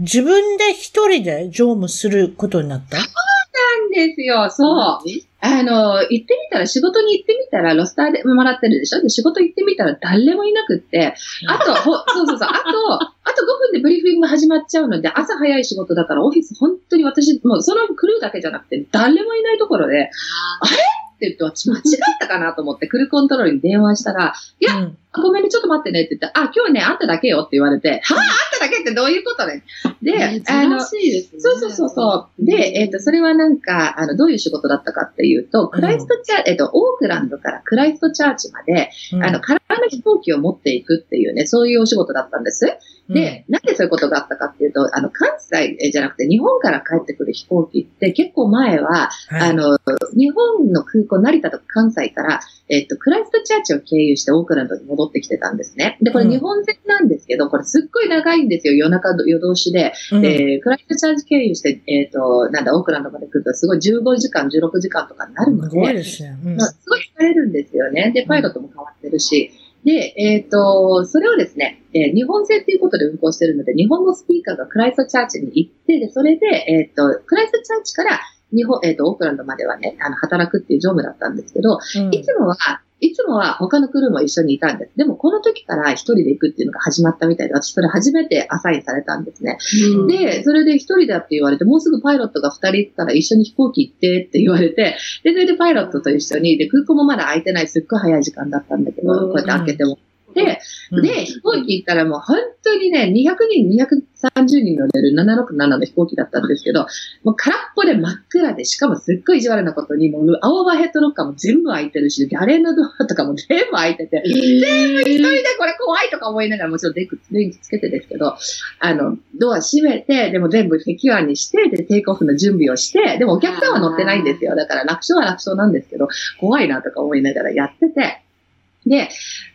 自分で一人で乗務することになった？なんですよ、そう。ねあの、行ってみたら、仕事に行ってみたら、ロスターでもらってるでしょ？で、仕事行ってみたら誰もいなくって、あと、ほそうそうそう、あと、あと5分でブリーフィング始まっちゃうので、朝早い仕事だから、オフィス本当に私、もうそのクルーだけじゃなくて、誰もいないところで、って言って、私間違ったかなと思って、クルーコントロールに電話したら、いやうんごめんね、ちょっと待ってねって言って、あ、今日ね、あんただけよって言われて、はぁ、あんただけってどういうことね。で、あの。そうそうそうそう。で、えっ、と、それはなんか、あの、どういう仕事だったかっていうと、クライストチャーチ、えっ、と、オークランドからクライストチャーチまで、うんあの、空の飛行機を持っていくっていうね、そういうお仕事だったんです。で、なんでそういうことがあったかっていうと、あの、関西えじゃなくて日本から帰ってくる飛行機って結構前は、はいあの、日本の空港、成田とか関西から、えっと、クライストチャーチを経由してオークランドに戻ってきてたんですね。で、これうん日本線なんですけど、これすっごい長いんですよ。夜中、夜通しで。うんで、クライストチャーチ経由して、えっ、と、なんだ、オークランドまで来ると、すごい15時間、16時間とかになるのすごいで、ですね。うんまあすごい疲れるんですよね。で、パイロットも変わってるし。で、えっ、と、それをですね、えー日本製っていうことで運行してるので、日本のスピーカーがクライストチャーチに行って、で、それで、えっ、と、クライストチャーチから日本、えっ、と、オークランドまではね、あの、働くっていう乗務だったんですけど、うん。いつもは、いつもは他のクルーも一緒にいたんです。でも、この時から一人で行くっていうのが始まったみたいで、私それ初めてアサインされたんですね。うんで、それで一人だって言われて、もうすぐパイロットが二人行ったら一緒に飛行機行ってって言われて、で、それでパイロットと一緒に、で、空港もまだ空いてない、すっごい早い時間だったんだけど、うんこうやって開けても。で、うんで、飛行機行ったらもう本当にね、200人、230人乗れる767の飛行機だったんですけど、もう空っぽで真っ暗で、しかもすっごい意地悪なことに、もう青バーヘッドロッカーも全部開いてるし、ギャレーのドアとかも全部開いてて、全部一人でこれ怖いとか思いながら、もちろん電気電気つけてですけど、あの、ドア閉めて、でも全部セキュアにして、で、テイクオフの準備をして、でもお客さんは乗ってないんですよ。だから楽勝は楽勝なんですけど、怖いなとか思いながらやってて、で、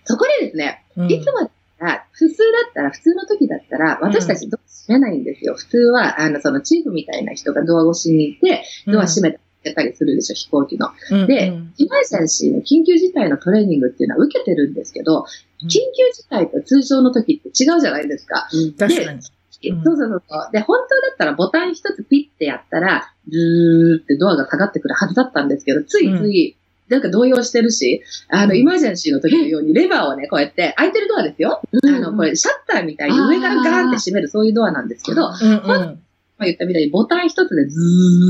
そこでですね、うんいつもだったら、普通だったら、普通の時だったら、私たちドア閉めないんですよ。普通は、あの、そのチーフみたいな人がドア越しにいて、ドア閉めたりするでしょ、飛行機の。うんでうん emergency の緊急事態のトレーニングっていうのは受けてるんですけど、うん緊急事態と通常の時って違うじゃないですか。確かに。うんそうそうそうそう。で、本当だったらボタン一つピッてやったら、ズーってドアが下がってくるはずだったんですけど、ついつい、なんか動揺してるし、あの、うん。 emergency の時のようにレバーをね、こうやって、開いてるドアですよ。あの、これ、シャッターみたいに上からガーンって閉める、そういうドアなんですけど、まうんうんあ言ったみたいにボタン一つでズ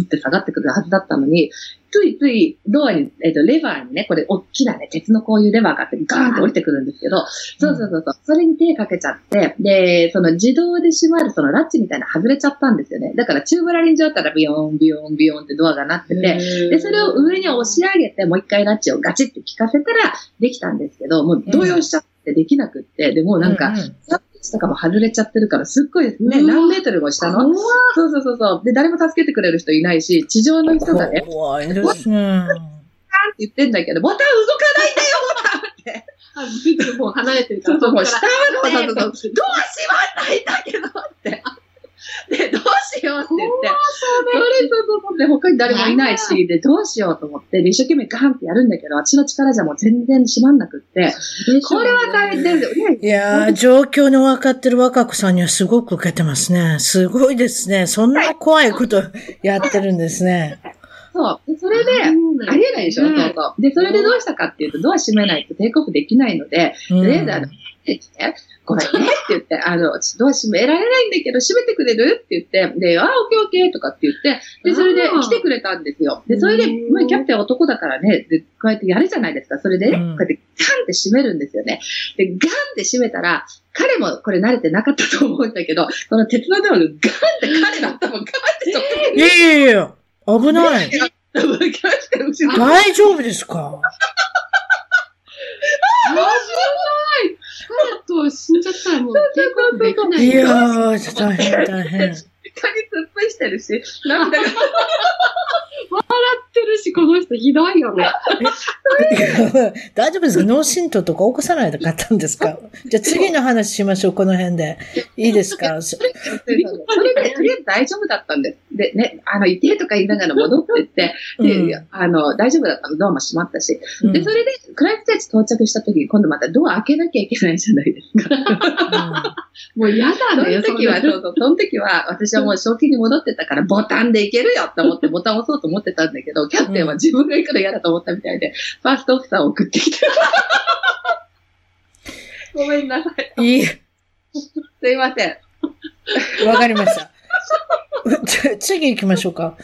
ーって下がってくるはずだったのに、ついついドアに、えっ、と、レバーにね、これ、大きなね、鉄のこういうレバーがあって、ガーンって降りてくるんですけど、そうそうそうそう、それに手かけちゃって、で、その自動で閉まるそのラッチみたいなの外れちゃったんですよね。だからチューブラリン上だったらビヨーン、ビヨーン、ビヨーンってドアがなってて、で、それを上に押し上げて、もう一回ラッチをガチって効かせたらできたんですけど、もう動揺しちゃってできなくって、で、もうなんか、うんうんラッチとかも外れちゃってるから、すっごいね、何メートルも下の。そうそうそうそう。で、誰も助けてくれる人いないし、地上の人がね、怖いですね。って言ってんだけど、ボタン動かないんだよ、ボタンって。もう離れてるから。そうそう、もう下こっからまで、そうそうそう、ドア閉まんないんだけどって。で、どうしようって言って、それそうそうそうで、他に誰もいないし、で、どうしようと思って、で、一生懸命ガンってやるんだけど、私の力じゃもう全然閉まんなくって、これは大変ですよね。いやー、状況の分かってる若子さんにはすごく受けてますね。すごいですね。そんな怖いことやってるんですね。そう。でそれで、ありえないでしょ、うんそうそう。で、それでどうしたかっていうと、ドア閉めないとテイクオフできないので、うんとりあえずあの、ってきて、ごめんねって言って、あの、ドア閉められないんだけど、閉めてくれるって言って、で、あ、オッケーオッケーとかって言って、で、それで来てくれたんですよ。で、それで、うんまあ、キャプテン男だからね、で、こうやってやるじゃないですか。それでね、うんこうやってガンって閉めるんですよね。で、ガンって閉めたら、彼もこれ慣れてなかったと思うんだけど、この鉄のドアがガンって彼の頭をガンってちょっいやいやいやいや、危ない。大丈夫ですか？危ない。彼と死んじゃったらもうできない。い。よ。やー、大変大変。床に突っ伏してるし、涙がってるし、この人ひどいよね。大丈夫ですか？脳震盪とか起こさないで買ったんですか？じゃあ次の話しましょう、この辺で。いいですか？そ それで、とりあえず大丈夫だったんです。で、ね、あの、いてとか言いながら戻ってって、で、うんあの、大丈夫だったの、ドアも閉まったし。うんで、それで、クライムステージ到着した時に、今度またドア開けなきゃいけないじゃないですか。もう嫌そだね、の時は、そうそう、その時は、私はもう正気に戻ってたから、ボタンでいけるよって思って、ボタンを押そうと思ってたんだけど、キャプテンは自分が行くの嫌だと思ったみたいで、ファーストオフィサーを送ってきて。ごめんなさい。いい、すいません。わかりました。次行きましょうか。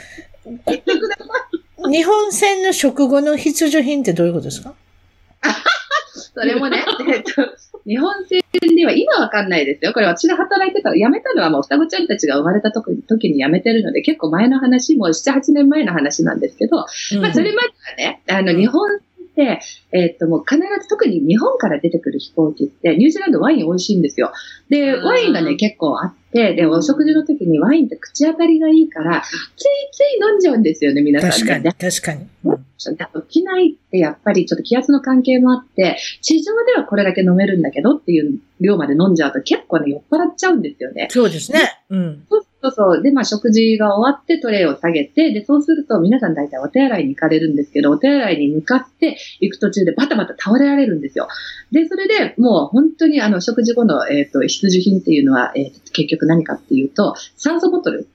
日本船の食後の必需品ってどういうことですか？それもね、えっと、日本船では今わかんないですよ。これ私が働いてた、辞めたのはもう双子ちゃんたちが生まれた時に辞めてるので、結構前の話、もう7、8年前の話なんですけど、まあそれまではね、あの、日本って、えっと、もう必ず特に日本から出てくる飛行機って、ニュージーランドワイン美味しいんですよ。で、うんワインがね、結構あって、で、お食事の時にワインって口当たりがいいから、ついつい飲んじゃうんですよね、皆さんね。確かに、で確かに。沖縄ってやっぱりちょっと気圧の関係もあって、地上ではこれだけ飲めるんだけどっていう量まで飲んじゃうと結構ね、酔っ払っちゃうんですよね。そうですね。うん。そうそう。で、まあ食事が終わってトレイを下げて、で、そうすると皆さん大体お手洗いに行かれるんですけど、お手洗いに向かって行く途中でバタバタ倒れられるんですよ。で、それでもう本当にあの食事後の、えっ、と、必需品っていうのは、えー結局何かっていうと、酸素ボトル。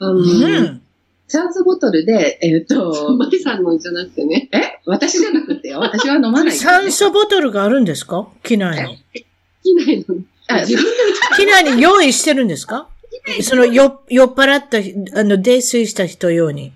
う。うんん。酸素ボトルで、えっ、と、マリさんのじゃなくてね。え？私じゃなくてよ。私は飲まないね、酸素ボトルがあるんですか？機内の。機内の。あ自分で機内に用意してるんですか？その酔酔っ払った、あの、泥酔した人用に。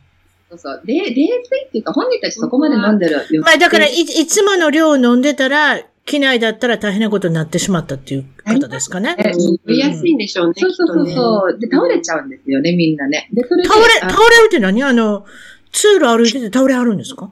そうそう。で、冷水っていうか、本人たちそこまで飲んでるよ。まあだからい、いつもの量を飲んでたら、機内だったら大変なことになってしまったっていう方ですかね。え乗りやすいんでしょうね。そうそうそうそう。で、倒れちゃうんですよね、みんなね。で、それで、倒れ、あ倒れるって何？あの、通路歩いてて倒れあるんですか？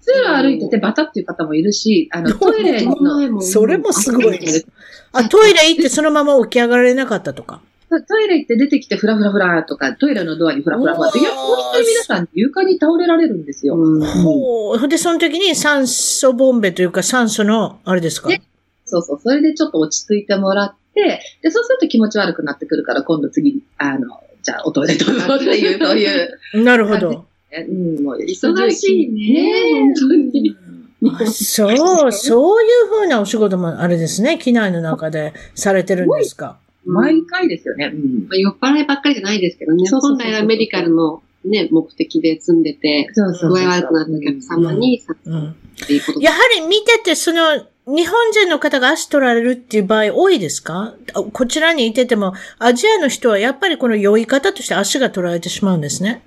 通路歩いててバタっていう方もいるし、あの、トイレこのの、前もそれもすごいです。あ、トイレ行ってそのまま起き上がられなかったとか。トイレ行って出てきてフラフラフラとか、トイレのドアにフラフラフラって、いや、本当に皆さん床に倒れられるんですよ。うんほう。で、その時に酸素ボンベというか酸素の、あれですか？ねそうそう。それでちょっと落ち着いてもらって、で、そうすると気持ち悪くなってくるから、今度次、あの、じゃあおトイレどうぞっていう、そういう、なるほど。うん、もう忙しいね本当にあそう、そういうふうなお仕事もあれですね。機内の中でされてるんですか？毎回ですよね。うん。まあ酔っ払いばっかりじゃないですけどね。本来はメディカルのね、目的で住んでて、そうそう具合悪くなったお客様にさうん。っていうことやはり見てて、その、日本人の方が足取られるっていう場合多いですか？あこちらにいてても、アジアの人はやっぱりこの酔い方として足が取られてしまうんですね。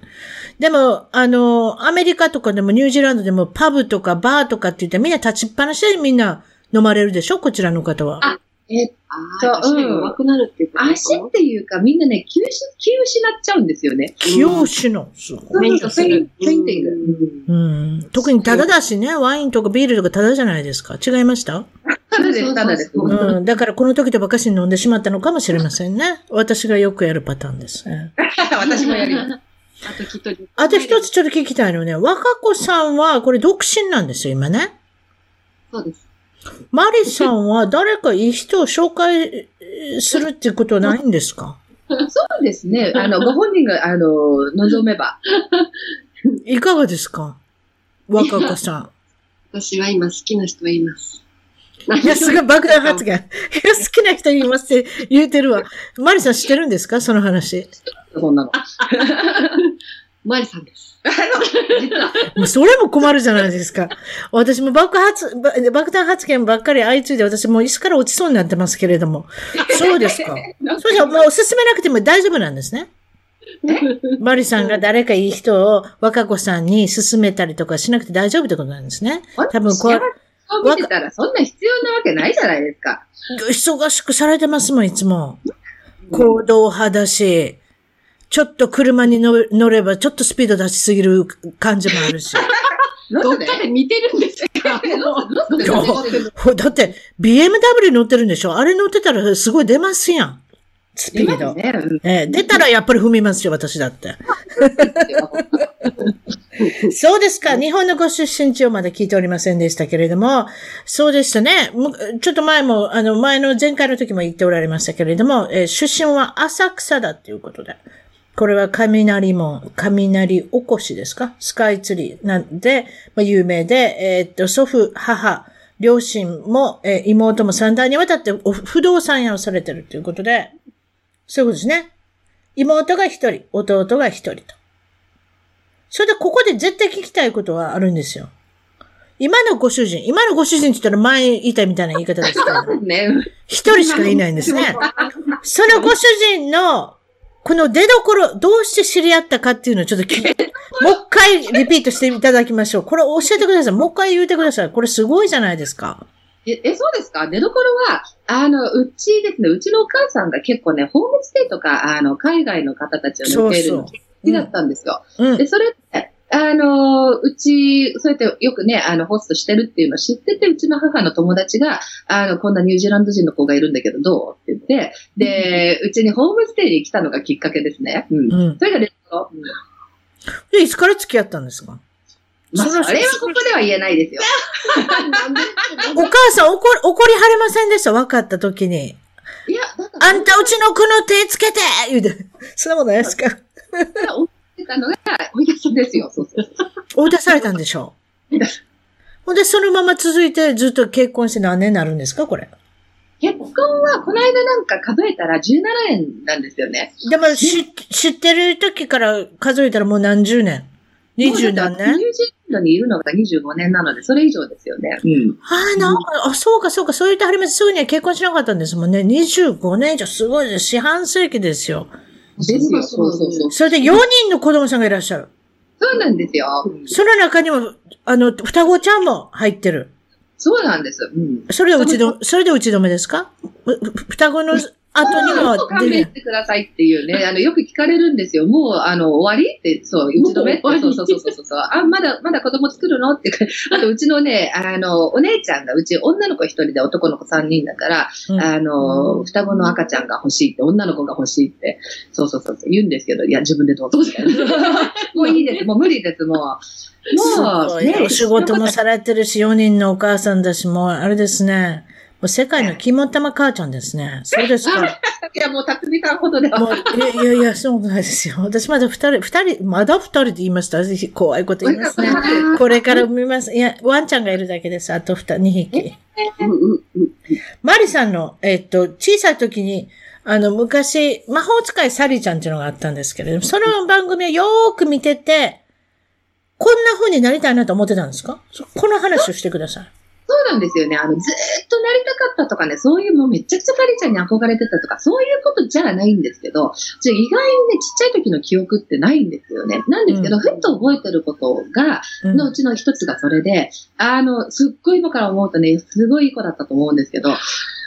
でも、あの、アメリカとかでもニュージーランドでもパブとかバーとかって言ってみんな立ちっぱなしでみんな飲まれるでしょ？こちらの方は。あえっああ、確かに弱くなるっていうこと足っていうか、みんなね、気失気失っちゃうんですよね。気を失う。すごいそうそうそう、 faint fainting。うんうん。特にタダだしね、ワインとかビールとかタダじゃないですか。違いました？ただです、ただです。そうん。だからこの時とばかしに飲んでしまったのかもしれませんね。私がよくやるパターンです。ええ 私もやります。あと一人。あと一つちょっと聞きたいのね。若子さんは、これ独身なんですよ、今ね。そうです。マリさんは誰かいい人を紹介するっていうことはないんですか？そうですね。あの、ご本人が、あの、望めば。いかがですか？若子さ 私は今好きな人はいます。ん。いや、すごい爆弾発言。いや、好きな人いますって言うてるわ。マリさん知ってるんですか？その話。そんなの。あマリさんです。の、実は、もうそれも困るじゃないですか。私も爆発、ば爆弾発言ばっかり相次いで私もう椅子から落ちそうになってますけれども。そうですか。それじゃもう進めなくても大丈夫なんですね。マリさんが誰かいい人を若子さんに勧めたりとかしなくて大丈夫ってことなんですね。多分これ、顔見てたらそんな必要なわけないじゃないですか。忙しくされてますもん、いつも。行動派だし、ちょっと車に乗乗ればちょっとスピード出しすぎる感じもあるし。どっかで似てるんですか？だって、BMW 乗ってるんでしょ？あれ乗ってたらすごい出ますやん。スピード。ね。うんええ出たらやっぱり踏みますよ、私だって。そうですか。日本のご出身地をまだ聞いておりませんでしたけれども、そうでしたね。むちょっと前も、あの、前の前回の時も言っておられましたけれども、えー出身は浅草だっていうことで。これは雷門、雷おこしですか？スカイツリーなんで、まあ、有名で、えーっと、祖父、母、両親も、えー妹も三代にわたってお不動産屋をされてるということで、そういうことですね。妹が一人、弟が一人と。それでここで絶対聞きたいことはあるんですよ。今のご主人、今のご主人って言ったら前言いたいみたいな言い方ですけれども、ね。一人しかいないんですね。そのご主人の、この出所、どうして知り合ったかっていうのをちょっと聞いて、もう一回リピートしていただきましょう。これ教えてください。もう一回言ってください。これすごいじゃないですか。え、えそうですか？出所は、あの、うちですね、うちのお母さんが結構ね、ホームステイとか、あの、海外の方たちを受け入れるの好きだったんですよ。うんで、。それって、あの、うち、そうやってよくね、あの、ホストしてるっていうのを知ってて、うちの母の友達が、あの、こんなニュージーランド人の子がいるんだけど、どうって言って、で、うちにホームステイに来たのがきっかけですね。うん。うん。それが出所。うんで、いつから付き合ったんですか？まあ、それはここでは言えないですよ。お母さん怒り、怒りはれませんでした？分かった時に。いや、あんたうちの子の手つけて言うて。そんなことないですか？たのが、追い出すんですよ。そうそうそう。追い出されたんでしょう。ほんで、そのまま続いてずっと結婚して何年になるんですかこれ。結婚はこの間なんか数えたら17年なんですよね。でも、し、知ってる時から数えたらもう何十年？二十何ニュー年ジーランドにいるのが25年なので、それ以上ですよね。うん。ああ、なんか、あ、そうか、そうか、そう言ってはります。すぐには結婚しなかったんですもんね。25年以上、すごいです。四半世紀ですよ。ですよ、そうそうそう。それで4人の子供さんがいらっしゃる。そうなんですよ。その中にも、あの、双子ちゃんも入ってる。そうなんです。うん。それで打ちど、それで打ち止めですか？双子の後にも勘弁してくださいっていうね、あの、よく聞かれるんですよ。もう、あの、終わりって、そう、打ち止めって、もう終わり。そうそうそうそうそう。あ、まだ、まだ子供作るの？って。あと、うちのね、あの、お姉ちゃんが、うち女の子一人で男の子三人だから、うん。あの、双子の赤ちゃんが欲しいって、女の子が欲しいって、そうそうそう言うんですけど、いや、自分でどうぞ。もういいです、もう無理です、もう。すもう、ごい。お仕事もされてるし、4人のお母さんだし、もう、あれですね。もう世界の肝っ玉母ちゃんですね。そうですか。いや、もう、たつみさんほどでは。もう、いやいやいや、そうなんですよ。私まだ二人、二人、まだ二人で言いました。私怖いこと言いますね。これから見ます。いや、ワンちゃんがいるだけです。あと二、二匹。マリさんの、えっと、小さい時に、あの、昔、魔法使いサリーちゃんっていうのがあったんですけれども、その番組をよーく見てて、こんな風になりたいなと思ってたんですか？そこの話をしてください。そうなんですよね。あの、ずーっとなりたかったとかね、そういうもうめちゃくちゃカリちゃんに憧れてたとか、そういうことじゃないんですけど、じゃあ意外にね、ちっちゃい時の記憶ってないんですよね。なんですけど、うんふっと覚えてることが、うんのうちの一つがそれで、あの、すっごい今から思うとね、すごいいい子だったと思うんですけど、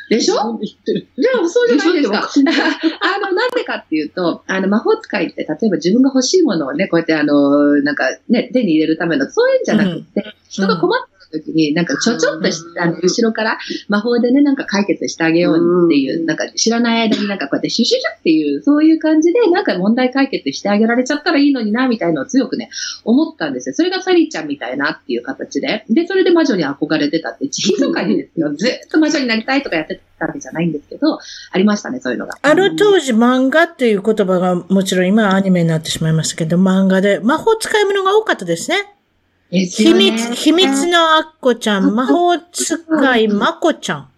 でしょ？でもそうじゃないですか。あの、なんでかっていうと、あの、魔法使いって、例えば自分が欲しいものをね、こうやってあの、なんかね、手に入れるための、そういうんじゃなくて、人が困っ時に、なんかちょちょっとあの後ろから魔法でね、なんか解決してあげようっていう、うんなんか知らない間になんかこうやってシュシュシュっていう、そういう感じで、なんか問題解決してあげられちゃったらいいのにな、みたいのを強くね、思ったんですよ。それがサリーちゃんみたいなっていう形で。で、それで魔女に憧れてたって、密かにですよ。ずっと魔女になりたいとかやってたわけじゃないんですけど、ありましたね、そういうのが。あの当時漫画っていう言葉がもちろん今はアニメになってしまいましたけど、漫画で魔法使い物が多かったですね。秘密、秘密のアッコちゃん、魔法使いまこちゃん。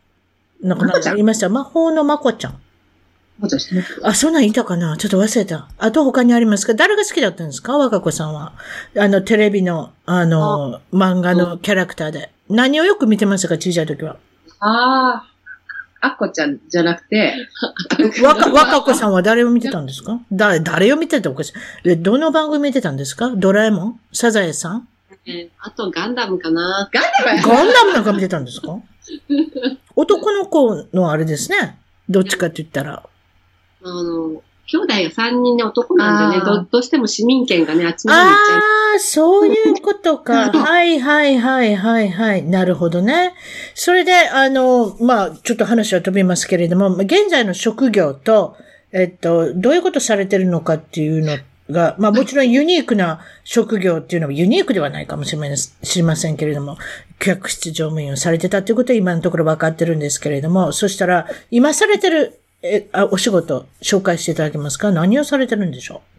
なんかなんか言いました？魔法のまこちゃん。あ、そんなんいたかなちょっと忘れた。あと他にありますか？誰が好きだったんですか？若子さんは。あの、テレビの、あの、漫画のキャラクターで。何をよく見てましたか？小さい時は。ああ、あっこちゃんじゃなくて、若、若子さんは誰を見てたんですか？誰、誰を見てたおかしい。えどの番組見てたんですか？ドラえもん？サザエさん？えーあとガンダムかな。ガンダム？ガンダムなんか見てたんですか？男の子のあれですね。どっちかって言ったら。あの、兄弟が3人で男なんでね、どどうしても市民権がね、あっちのあ方に行っちゃう。あ、そういうことか。はいはいはいはいはい。なるほどね。それで、あの、まあ、ちょっと話は飛びますけれども、現在の職業と、えっと、どういうことされてるのかっていうのが、まあもちろんユニークな職業っていうのはユニークではないかもしれません知りませんけれども、客室乗務員をされてたっていうことは今のところ分かってるんですけれども、そしたら、今されてる、え、あ、お仕事、紹介していただけますか？何をされてるんでしょう？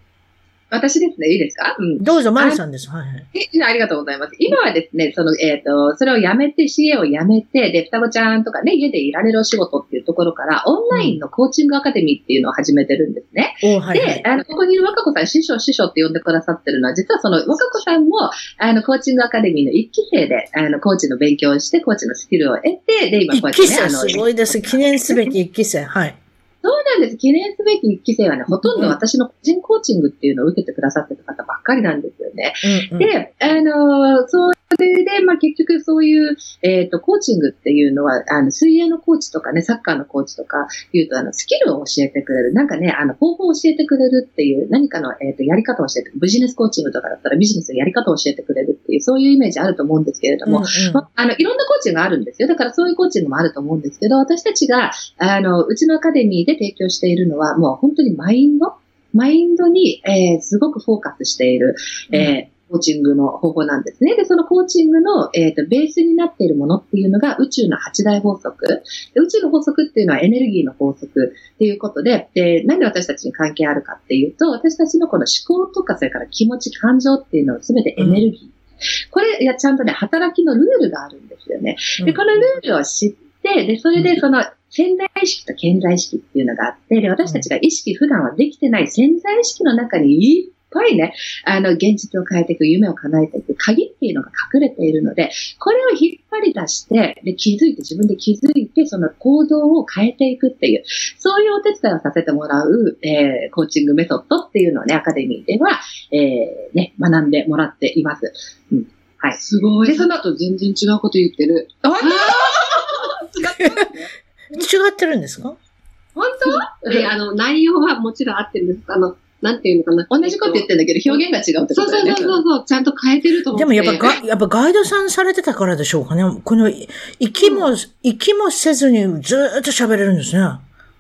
私ですね、いいですか？うんうどうぞ、マリさんです。はいはい。えありがとうございます。今はですね、その、えっ、と、それをやめて、CA をやめて、で、双子ちゃんとかね、家でいられるお仕事っていうところから、オンラインのコーチングアカデミーっていうのを始めてるんですね。おはいはで、い。あの、ここにいる若子さん、師匠、師匠って呼んでくださってるのは、実はその若子さんも、あの、コーチングアカデミーの一期生で、あの、コーチの勉強をして、コーチのスキルを得て、で、今こうやってね、一期生あの、すごいです。記念すべき一期生。はい。そうなんです。記念すべき一期生はね、ほとんど私の個人コーチングっていうのを受けてくださってた方ばっかりなんですよね。うんうん、で、あのーそれで、まあ、結局そういう、えっ、と、コーチングっていうのは、あの、水泳のコーチとかね、サッカーのコーチとかいうと、あの、スキルを教えてくれる。なんかね、あの、方法を教えてくれるっていう、何かの、えっ、と、やり方を教えてビジネスコーチングとかだったらビジネスのやり方を教えてくれるっていう、そういうイメージあると思うんですけれども、うんうんまああの、いろんなコーチングがあるんですよ。だからそういうコーチングもあると思うんですけど、私たちが、あの、うちのアカデミーで提供しているのは、もう本当にマインドマインドに、えーすごくフォーカスしている、えーコーチングの方法なんですね。で、そのコーチングの、えーとベースになっているものっていうのが宇宙の八大法則。で宇宙の法則っていうのはエネルギーの法則っていうことで、で、なんで私たちに関係あるかっていうと、私たちのこの思考とか、それから気持ち、感情っていうのは全てエネルギー。これ、いや、ちゃんとね、働きのルールがあるんですよね。で、このルールを知って、で、それでその潜在意識と潜在意識っていうのがあって、で、私たちが意識普段はできてない潜在意識の中にいっぱいね、あの、現実を変えていく、夢を叶えていく鍵っていうのが隠れているので、これを引っ張り出して、で、気づいて、自分で気づいて、その行動を変えていくっていう、そういうお手伝いをさせてもらう、えー、コーチングメソッドっていうのをね、アカデミーでは、えー、ね、学んでもらっています。うん。はい。すごい。でそのと全然違うこと言ってる。本 違ってるんですか？本で、あの、内容はもちろん合ってるんです。あの、なんていうのかな。当同じこと言ってるんだけど、表現が違うってそうそうことだよね。そうそうそう、ちゃんと変えてると思って。でもやっぱガ、やっぱガイドさんされてたからでしょうかね。この、息も、息もせずにずーっと喋れるんですね。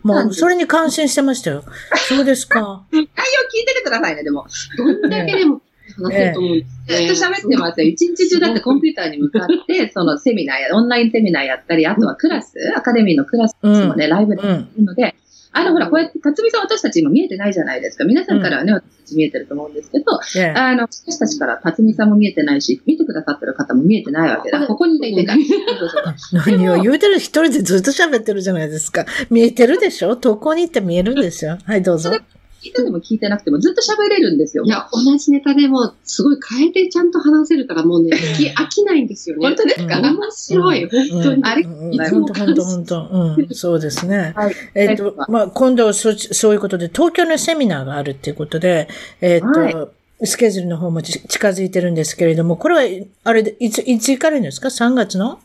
もう、それに感心してましたよ。そうですか。内容聞いててくださいね、でも。どんだけでも話せると思うんですずっと喋ってますよ。一日中だってコンピューターに向かって、そのセミナーや、オンラインセミナーやったり、あとはクラス、アカデミーのクラスもね、ライブでやるので、あの、ほら、こうやって、辰巳さん私たち今見えてないじゃないですか。皆さんからはね、私たち見えてると思うんですけど、ええあの、私たちから辰巳さんも見えてないし、見てくださってる方も見えてないわけだ。ここにいてない。そうそうそう何を言うてる一人でずっと喋ってるじゃないですか。見えてるでしょ？どこに行って見えるんですよ。はい、どうぞ。聞いてても聞いてなくてもずっと喋れるんですよ。いや、同じネタでも、すごい変えてちゃんと話せるから、もうね、飽き飽きないんですよね。本当ですか、うん。面白い、本当に。あれ本当本当本当。うん、そうですね。はい。えっ、と、まあ、今度そ、そういうことで、東京のセミナーがあるっていうことで、えっ、と、はスケジュールの方もち近づいてるんですけれども、これは、あれで、いつ、いつ行かれるんですか ?3 月の？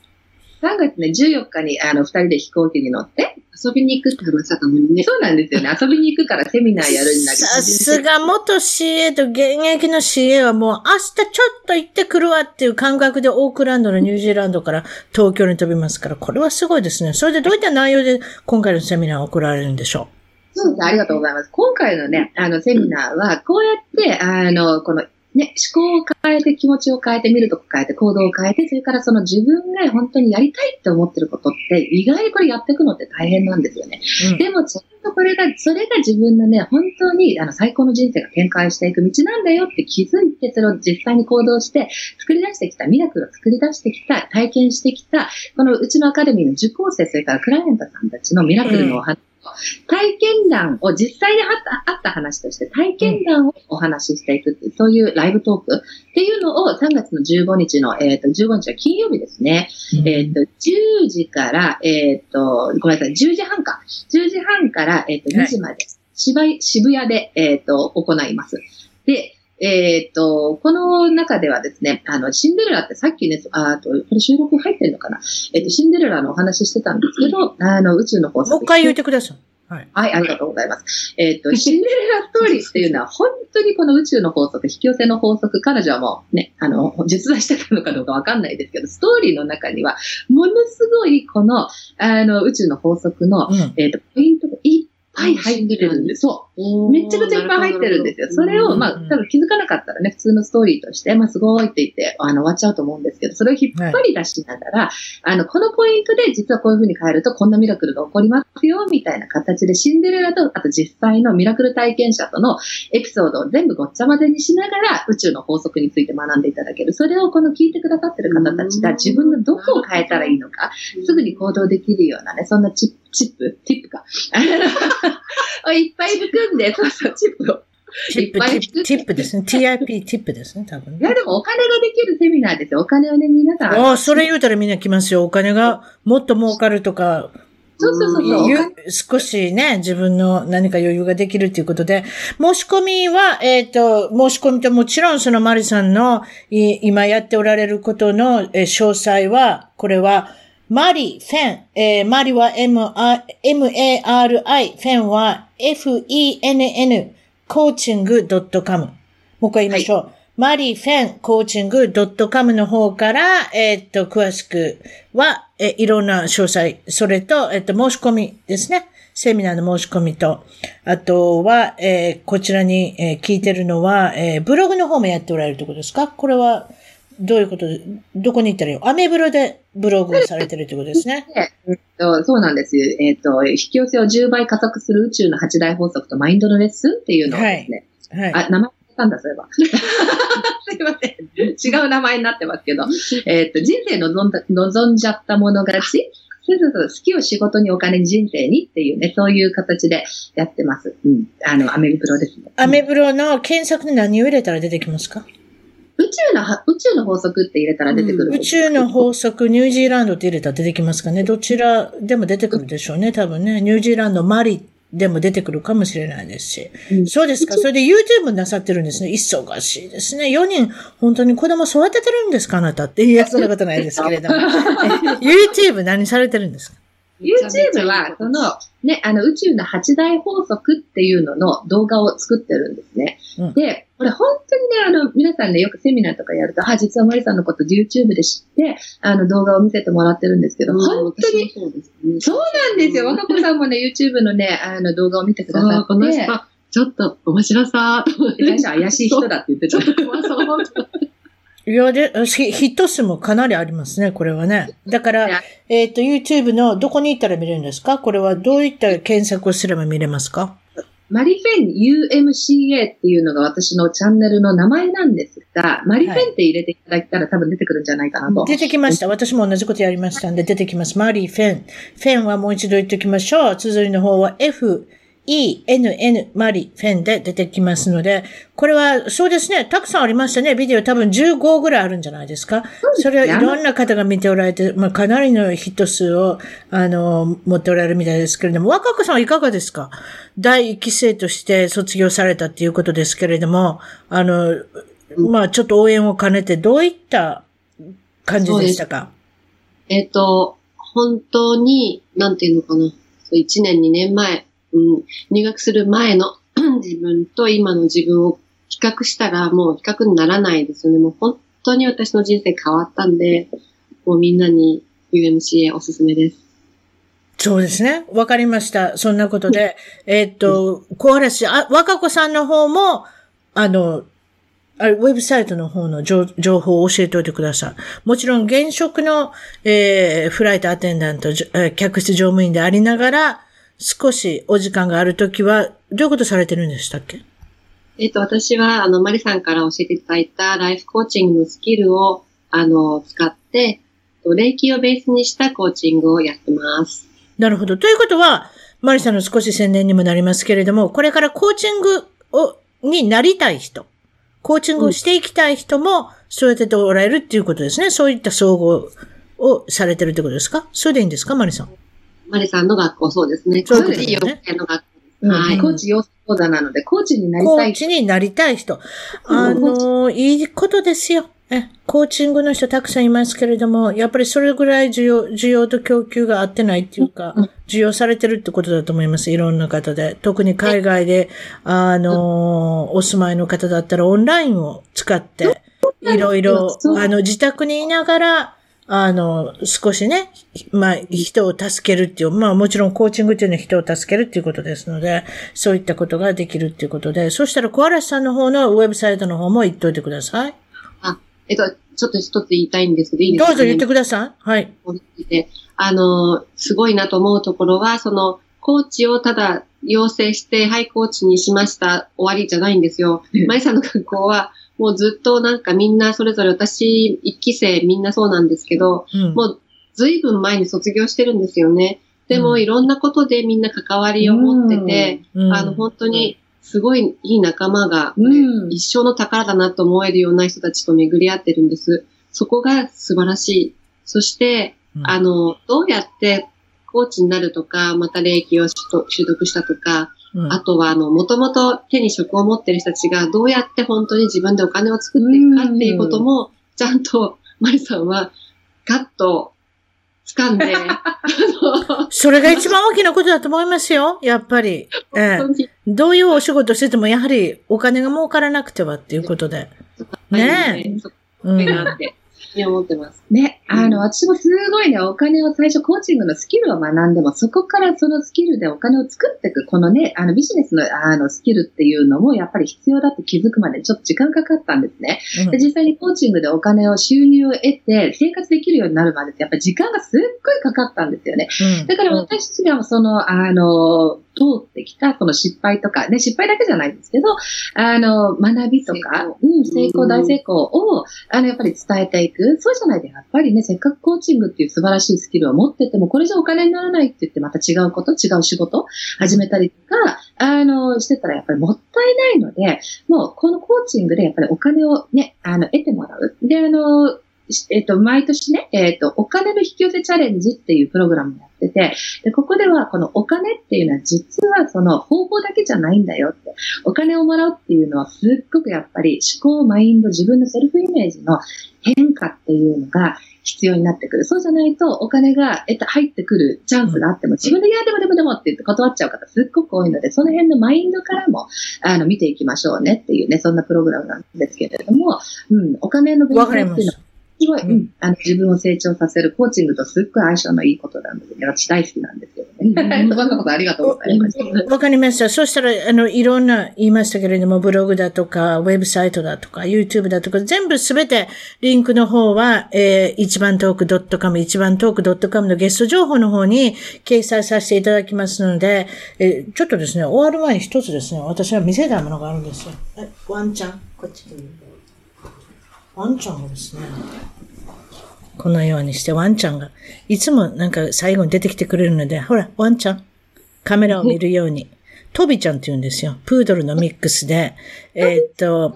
3月ね、14日に、あの、二人で飛行機に乗って、遊びに行くって話だったのにね。そうなんですよね。遊びに行くからセミナーやるんだけど。さすが元 CA と現役の CA はもう明日ちょっと行ってくるわっていう感覚でオークランドのニュージーランドから東京に飛びますから、これはすごいですね。それでどういった内容で今回のセミナーを行われるんでしょそうです。ありがとうございます。今回のね、あの、セミナーは、こうやって、あの、この、ね、思考を変えて、気持ちを変えて、見るとこ変えて、行動を変えて、それからその自分が本当にやりたいって思ってることって、意外にこれやっていくのって大変なんですよね。う。うんでも、ちゃんとこれが、それが自分のね、本当に、あの、最高の人生が展開していく道なんだよって気づいて、それを実際に行動して、作り出してきた、ミラクルを作り出してきた、体験してきた、このうちのアカデミーの受講生、それからクライアントさんたちのミラクルのお話、体験談を実際にあったあった話として体験談をお話ししていくっていう、そういうライブトークっていうのを3月の15日の、えっ、と、15日は金曜日ですね。えっ、と、10時から、えっ、と、ごめんなさい、10時半か。10時半から、えっ、と、2時まで、渋谷渋谷で、えっ、と、行います。で、えっ、と、この中ではですね、あの、シンデレラってさっきね、ああと、これ収録入ってるのかな？えっ、と、シンデレラのお話ししてたんですけど、あの、宇宙の法則。もう一回言ってください。はい。はい、ありがとうございます。えっ、と、シンデレラストーリーっていうのは、本当に この宇宙の法則、引き寄せの法則、彼女はもうね、あの、実在してたのかどうかわかんないですけど、ストーリーの中には、ものすごいこの、あの、宇宙の法則の、うん。えっ、と、ポイントがいっぱい入ってるんです。そう。めっちゃくちゃいっぱい入ってるんですよ。それを、まあ、うん多分気づかなかったらね、普通のストーリーとして、まあ、すごいって言って、あの、終わっちゃうと思うんですけど、それを引っ張り出しながら、あの、このポイントで実はこういう風に変えるとこんなミラクルが起こりますよ、みたいな形でシンデレラと、あと実際のミラクル体験者とのエピソードを全部ごっちゃ混ぜにしながら、宇宙の法則について学んでいただける。それをこの聞いてくださってる方たちが自分のどこを変えたらいいのか、すぐに行動できるようなね、そんなチップ、チップ、ティップか。を いっぱい含んで、そうそう、チップを。ティップ、ティップ、ですね。TIP、ティップですね、多分いや、でもお金ができるセミナーですよ。お金をね、皆さん。ああ、それ言うたらみんな来ますよ。お金がもっと儲かるとか、そうそうそうそう。少しね、自分の何か余裕ができるということで、申し込みは、えっ、と、申し込みともちろんそのマリさんのい今やっておられることの、えー詳細は、これは、マリ、フェン、えーマリは M-A- M-A-R-I、フェンは F-E-N-N、コーチング .com。もう一回言いましょう。マリーフェンコーチング .com の方から、えっと、詳しくは、え、いろんな詳細、それと、えっと、申し込みですね。セミナーの申し込みと、あとは、えーこちらに、えー聞いてるのは、えーブログの方もやっておられるということですか？これは、どういうことで、どこに行ったらいいよアメブロでブログをされてるということですね。で えっと、そうなんです。えっと、引き寄せを10倍加速する宇宙の8大法則とマインドのレッスンっていうのをですね、はい。あ、名前たんだ、そういえば。すいません。違う名前になってますけど、えっと、人生望んだ、望んじゃったもの勝ち、そうそうそう、好きを仕事にお金に人生にっていうね、そういう形でやってます。うん。あの、アメリプロですね。アメブロの検索で何を入れたら出てきますか？宇宙のは、宇宙の法則って入れたら出てくる。宇宙の法則、ニュージーランドって入れたら出てきますかねどちらでも出てくるでしょうね、多分ね。ニュージーランド、マリでも出てくるかもしれないですし。うんそうですか。それで YouTube なさってるんですね。忙しいですね。4人、本当に子供育ててるんですかあなたって。いや、そんなことないですけれども。え YouTube 何されてるんですか？YouTube は、その、ね、あの、宇宙の八大法則っていうのの動画を作ってるんですね。うんで、これ本当にね、あの、皆さんね、よくセミナーとかやると、あ、実はマリさんのこと YouTube で知って、あの、動画を見せてもらってるんですけど、うん本当に、そうね。そうなんですよ。若子さんもね、YouTube のね、あの、動画を見てくださって、人、ちょっと面白さ最初怪しい人だって言ってた ちょっ。と怖そう。いや、で、ヒヒット数もかなりありますね、これはね。だからえっ、と、YouTube のどこに行ったら見れるんですか？これはどういった検索をすれば見れますか？マリフェン UMCA っていうのが私のチャンネルの名前なんですが、マリフェンって入れていただいたら多分出てくるんじゃないかなと。出てきました。私も同じことやりましたんで出てきます。マリー・フェン。フェンはもう一度言っておきましょう。綴りの方は F、E、N、N、マリ、フェンで出てきますので、これは、そうですね、たくさんありましたね。ビデオ多分15ぐらいあるんじゃないですか？それをいろんな方が見ておられて、まあ、かなりのヒット数を、あの、持っておられるみたいですけれども、若子さんはいかがですか？第一期生として卒業されたっていうことですけれども、あの、まあ、ちょっと応援を兼ねて、どういった感じでしたか？えっと、本当に、なんていうのかな。そう1年、2年前、うん、入学する前の 自分と今の自分を比較したらもう比較にならないですよね。もう本当に私の人生変わったんで、もうみんなに UMCA おすすめです。そうですね。わかりました。そんなことで。えーっと、小嵐、あ、若子さんの方も、あの、あれウェブサイトの方の情情報を教えておいてください。もちろん現職の、えーフライトアテンダント、客室乗務員でありながら、少しお時間があるときは、どういうことされてるんでしたっけ？えっと、私は、あの、マリさんから教えていただいたライフコーチングのスキルを、あの、使って、霊気をベースにしたコーチングをやってます。なるほど。ということは、マリさんの少し宣伝にもなりますけれども、これからコーチングを、になりたい人、コーチングをしていきたい人も、そうやっておられるっていうことですね。そういった総合をされてるってことですか？それでいいんですかマリさん？マリさんの学校、そうですね。そういうことですねの学校。うんはいコーチ養成講座なので、コーチになりコーたい。チになりたい人。あの、いいことですよ。え、コーチングの人たくさんいますけれども、やっぱりそれぐらい需要、需要と供給が合ってないっていうかうん、需要されてるってことだと思います。いろんな方で。特に海外で、あの、お住まいの方だったらオンラインを使って、いろいろあの、自宅にいながら、あの、少しね、まあ、人を助けるっていう、まあもちろんコーチングっていうのは人を助けるっていうことですので、そういったことができるっていうことで、そしたら小嵐さんの方のウェブサイトの方も言っといてください。えっと、ちょっと一つ言いたいんですけど、いいですか、ね、どうぞ言ってください。はい。であの、すごいなと思うところは、その、コーチをただ養成して、はい、コーチにしました、終わりじゃないんですよ。マリさんの学校は、もうずっとなんかみんなそれぞれ私、一期生みんなそうなんですけど、うん。もうずいぶん前に卒業してるんですよね。でも、うんいろんなことでみんな関わりを持ってて、うんあの、本当にすごいいい仲間が、うん一生の宝だなと思えるような人たちと巡り合ってるんです。そこが素晴らしい。そして、うんあの、どうやってコーチになるとか、また霊気を取取得したとか、うんあとは、あの、もともと手に職を持ってる人たちがどうやって本当に自分でお金を作っていくかっていうことも、ちゃんと、マリさんは、ガッと掴んで、それが一番大きなことだと思いますよ。やっぱり。ええどういうお仕事してても、やはりお金が儲からなくてはっていうことで。ねえうん。なって、思ってます。ね、あの、私もすごいね、お金を最初コーチングのスキルを学んでも、そこからそのスキルでお金を作っていく、このね、あのビジネスのあのスキルっていうのもやっぱり必要だって気づくまでちょっと時間かかったんですね。うんで、実際にコーチングでお金を収入を得て生活できるようになるまでってやっぱり時間がすっごいかかったんですよね。うんだから私たちがその、あの、ど通ってきた、その失敗とか、ね、失敗だけじゃないんですけど、あの、学びとか、うん、成功、大成功を、あの、やっぱり伝えていく。そうじゃないと、やっぱりね、せっかくコーチングっていう素晴らしいスキルを持ってても、これじゃお金にならないって言って、また違うこと、違う仕事、始めたりとか、あの、してたらやっぱりもったいないので、もう、このコーチングでやっぱりお金をね、あの、得てもらう。で、あの、えっ、と、毎年ね、えっ、と、お金の引き寄せチャレンジっていうプログラムをやってて、で、ここではこのお金っていうのは実はその方法だけじゃないんだよって。お金をもらうっていうのはすっごくやっぱり思考、マインド、自分のセルフイメージの変化っていうのが必要になってくる。そうじゃないとお金が入ってくるチャンスがあっても、自分でいや、でもでもでもって言って断っちゃう方すっごく多いので、その辺のマインドからも、あの、見ていきましょうねっていうね、そんなプログラムなんですけれども、うん、お金の勉強っていうのは、すごい、うん、あの、自分を成長させるコーチングとすっごい相性のいいことなので、ね、私大好きなんですけどね。そんなことありがとうございます。わかりました。そしたら、あの、いろんな言いましたけれども、ブログだとか、ウェブサイトだとか、YouTube だとか、全部すべてリンクの方は、えー、一番トーク .com、一番トーク .com のゲスト情報の方に掲載させていただきますので、えー、ちょっとですね、終わる前に一つですね、私は見せたいものがあるんですよ。ワンちゃん、こっちワンちゃんがですね、このようにしてワンちゃんが、いつもなんか最後に出てきてくれるので、ほら、ワンちゃん、カメラを見るように、トビちゃんって言うんですよ。プードルのミックスで、えー、っと、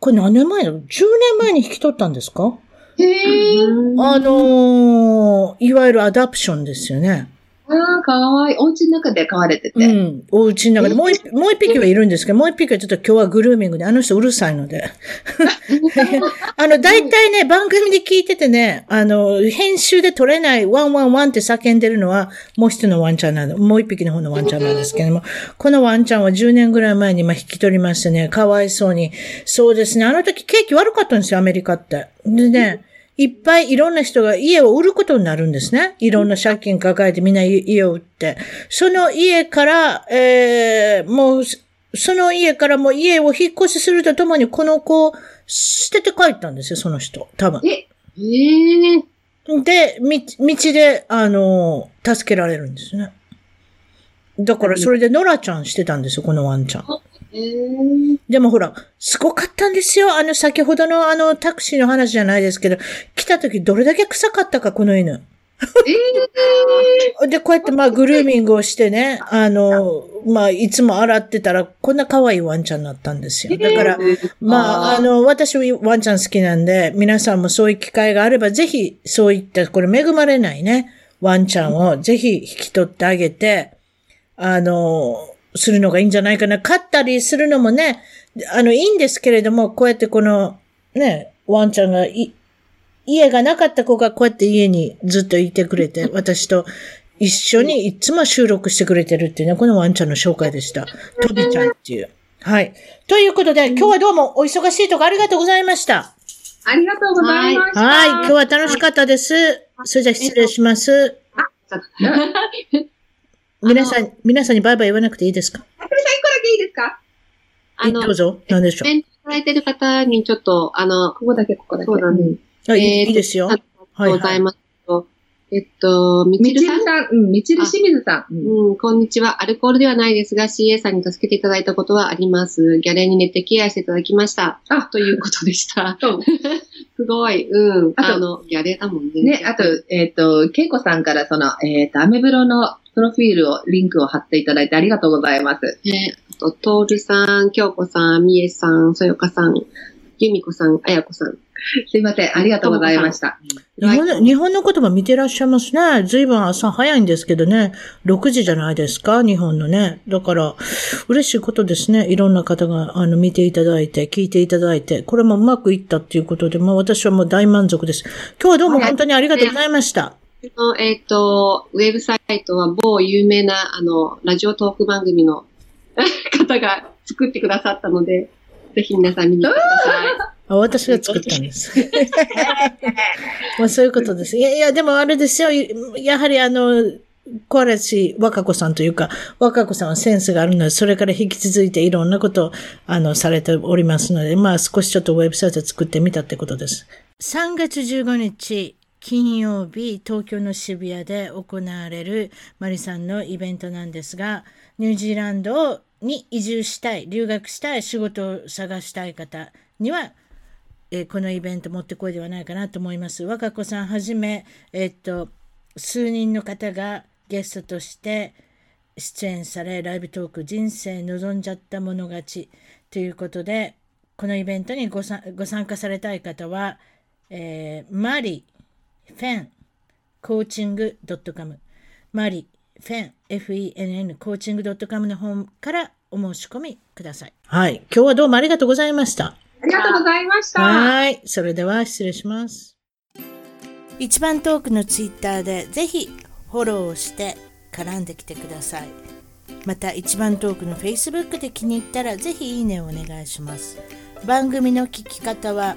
これ何年前だ ?10 年前に引き取ったんですか？へー。あのー、いわゆる adoption ですよね。ああ、かわいい。お家の中で飼われてて。うん。お家の中で。もう一、もう一匹はいるんですけど、もう一匹はちょっと今日はグルーミングで、あの人うるさいので。あの、大体ね、番組で聞いててね、あの、編集で取れないワンワンワンって叫んでるのは、もう一人のワンちゃんなんで、もう一匹の方のワンちゃんなんですけども、このワンちゃんは10年ぐらい前にま引き取りましてね、かわいそうに。そうですね、あの時景気悪かったんですよ、アメリカって。でね、いっぱいいろんな人が家を売ることになるんですね。いろんな借金抱えてみんな家を売って。その家から、えー、もう、その家からも家を引っ越しするとともにこの子を捨てて帰ったんですよ、その人。多分。え、えー、で、道で、あの、助けられるんですね。だからそれでノラちゃんしてたんですよ、このワンちゃん。でもほら、すごかったんですよ。あの、先ほどのあの、タクシーの話じゃないですけど、来た時どれだけ臭かったか、この犬。えー、で、こうやってまあグルーミングをしてね、あの、まあいつも洗ってたらこんな可愛いワンちゃんになったんですよ。だから、まああの、私はワンちゃん好きなんで、皆さんもそういう機会があればぜひそういった、これ恵まれないね、ワンちゃんをぜひ引き取ってあげて、あの、するのがいいんじゃないかな。飼ったりするのもね、あの、いいんですけれども、こうやってこの、ね、ワンちゃんが家がなかった子がこうやって家にずっといてくれて、私と一緒にいつも収録してくれてるっていうね、このワンちゃんの紹介でした。トビちゃんっていう。はい。ということで、今日はどうもお忙しいとこありがとうございました。ありがとうございました。はい。今日は楽しかったです。それじゃ失礼します。あ、皆さん、皆さんにバイバイ言わなくていいですか？あ、これさん、一個だけいいですか？あの、どうぞ。何でしょう？コメントされてる方にちょっと、あの、ここだけ、ここだけ。そうだね。あ、いいですよ。ありがとうございます。えっと、みちるさん？さん。うん、みちる清水さん。うん、こんにちは。アルコールではないですが、CA さんに助けていただいたことはあります。ギャレーに寝てケアしていただきました。あ、ということでした。すごい。うん。あの、ギャレーだもんね。ね、あと、えっ、ー、と、けいこさんからその、えっ、ー、と、アメブロのプロフィールを、リンクを貼っていただいてありがとうございます。ね、あと、トールさん、京子さん、みえさん、そよかさん、ゆみこさん、あやこさん。すいません。ありがとうございました。日本の、日本の言葉見てらっしゃいますね。ずいぶん朝早いんですけどね。6時じゃないですか日本のね。だから、嬉しいことですね。いろんな方が、あの、見ていただいて、聞いていただいて、これもうまくいったっていうことで、まあ私はもう大満足です。今日はどうも本当にありがとうございました。の、えっ、ー、と、ウェブサイトは某有名な、あの、ラジオトーク番組の 方が作ってくださったので、ぜひ皆さん見に来てください。あ私が作ったんです。まあそういうことです。いやいや、でもあれですよ。やはりあの、小嵐若子さんというか、若子さんはセンスがあるので、それから引き続いていろんなことを、あの、されておりますので、まあ少しちょっとウェブサイト作ってみたってことです。3月15日、金曜日、東京の渋谷で行われるマリさんのイベントなんですが、ニュージーランドに移住したい、留学したい、仕事を探したい方には、えこのイベント持ってこいではないかなと思います。若子さんはじめ、えっと、数人の方がゲストとして出演され、ライブトーク人生望んじゃった者勝ちということで、このイベントにごさご参加されたい方は、えーマリ、フェン、コーチング .com、マリ、フェン、FENN、コーチング .com の本からお申し込みください。はい。今日はどうもありがとうございました。ありがとうございました。はい。それでは失礼します。一番トークのツイッターでぜひフォローをして絡んできてください。また一番トークの Facebook で気に入ったらぜひいいねをお願いします。番組の聞き方は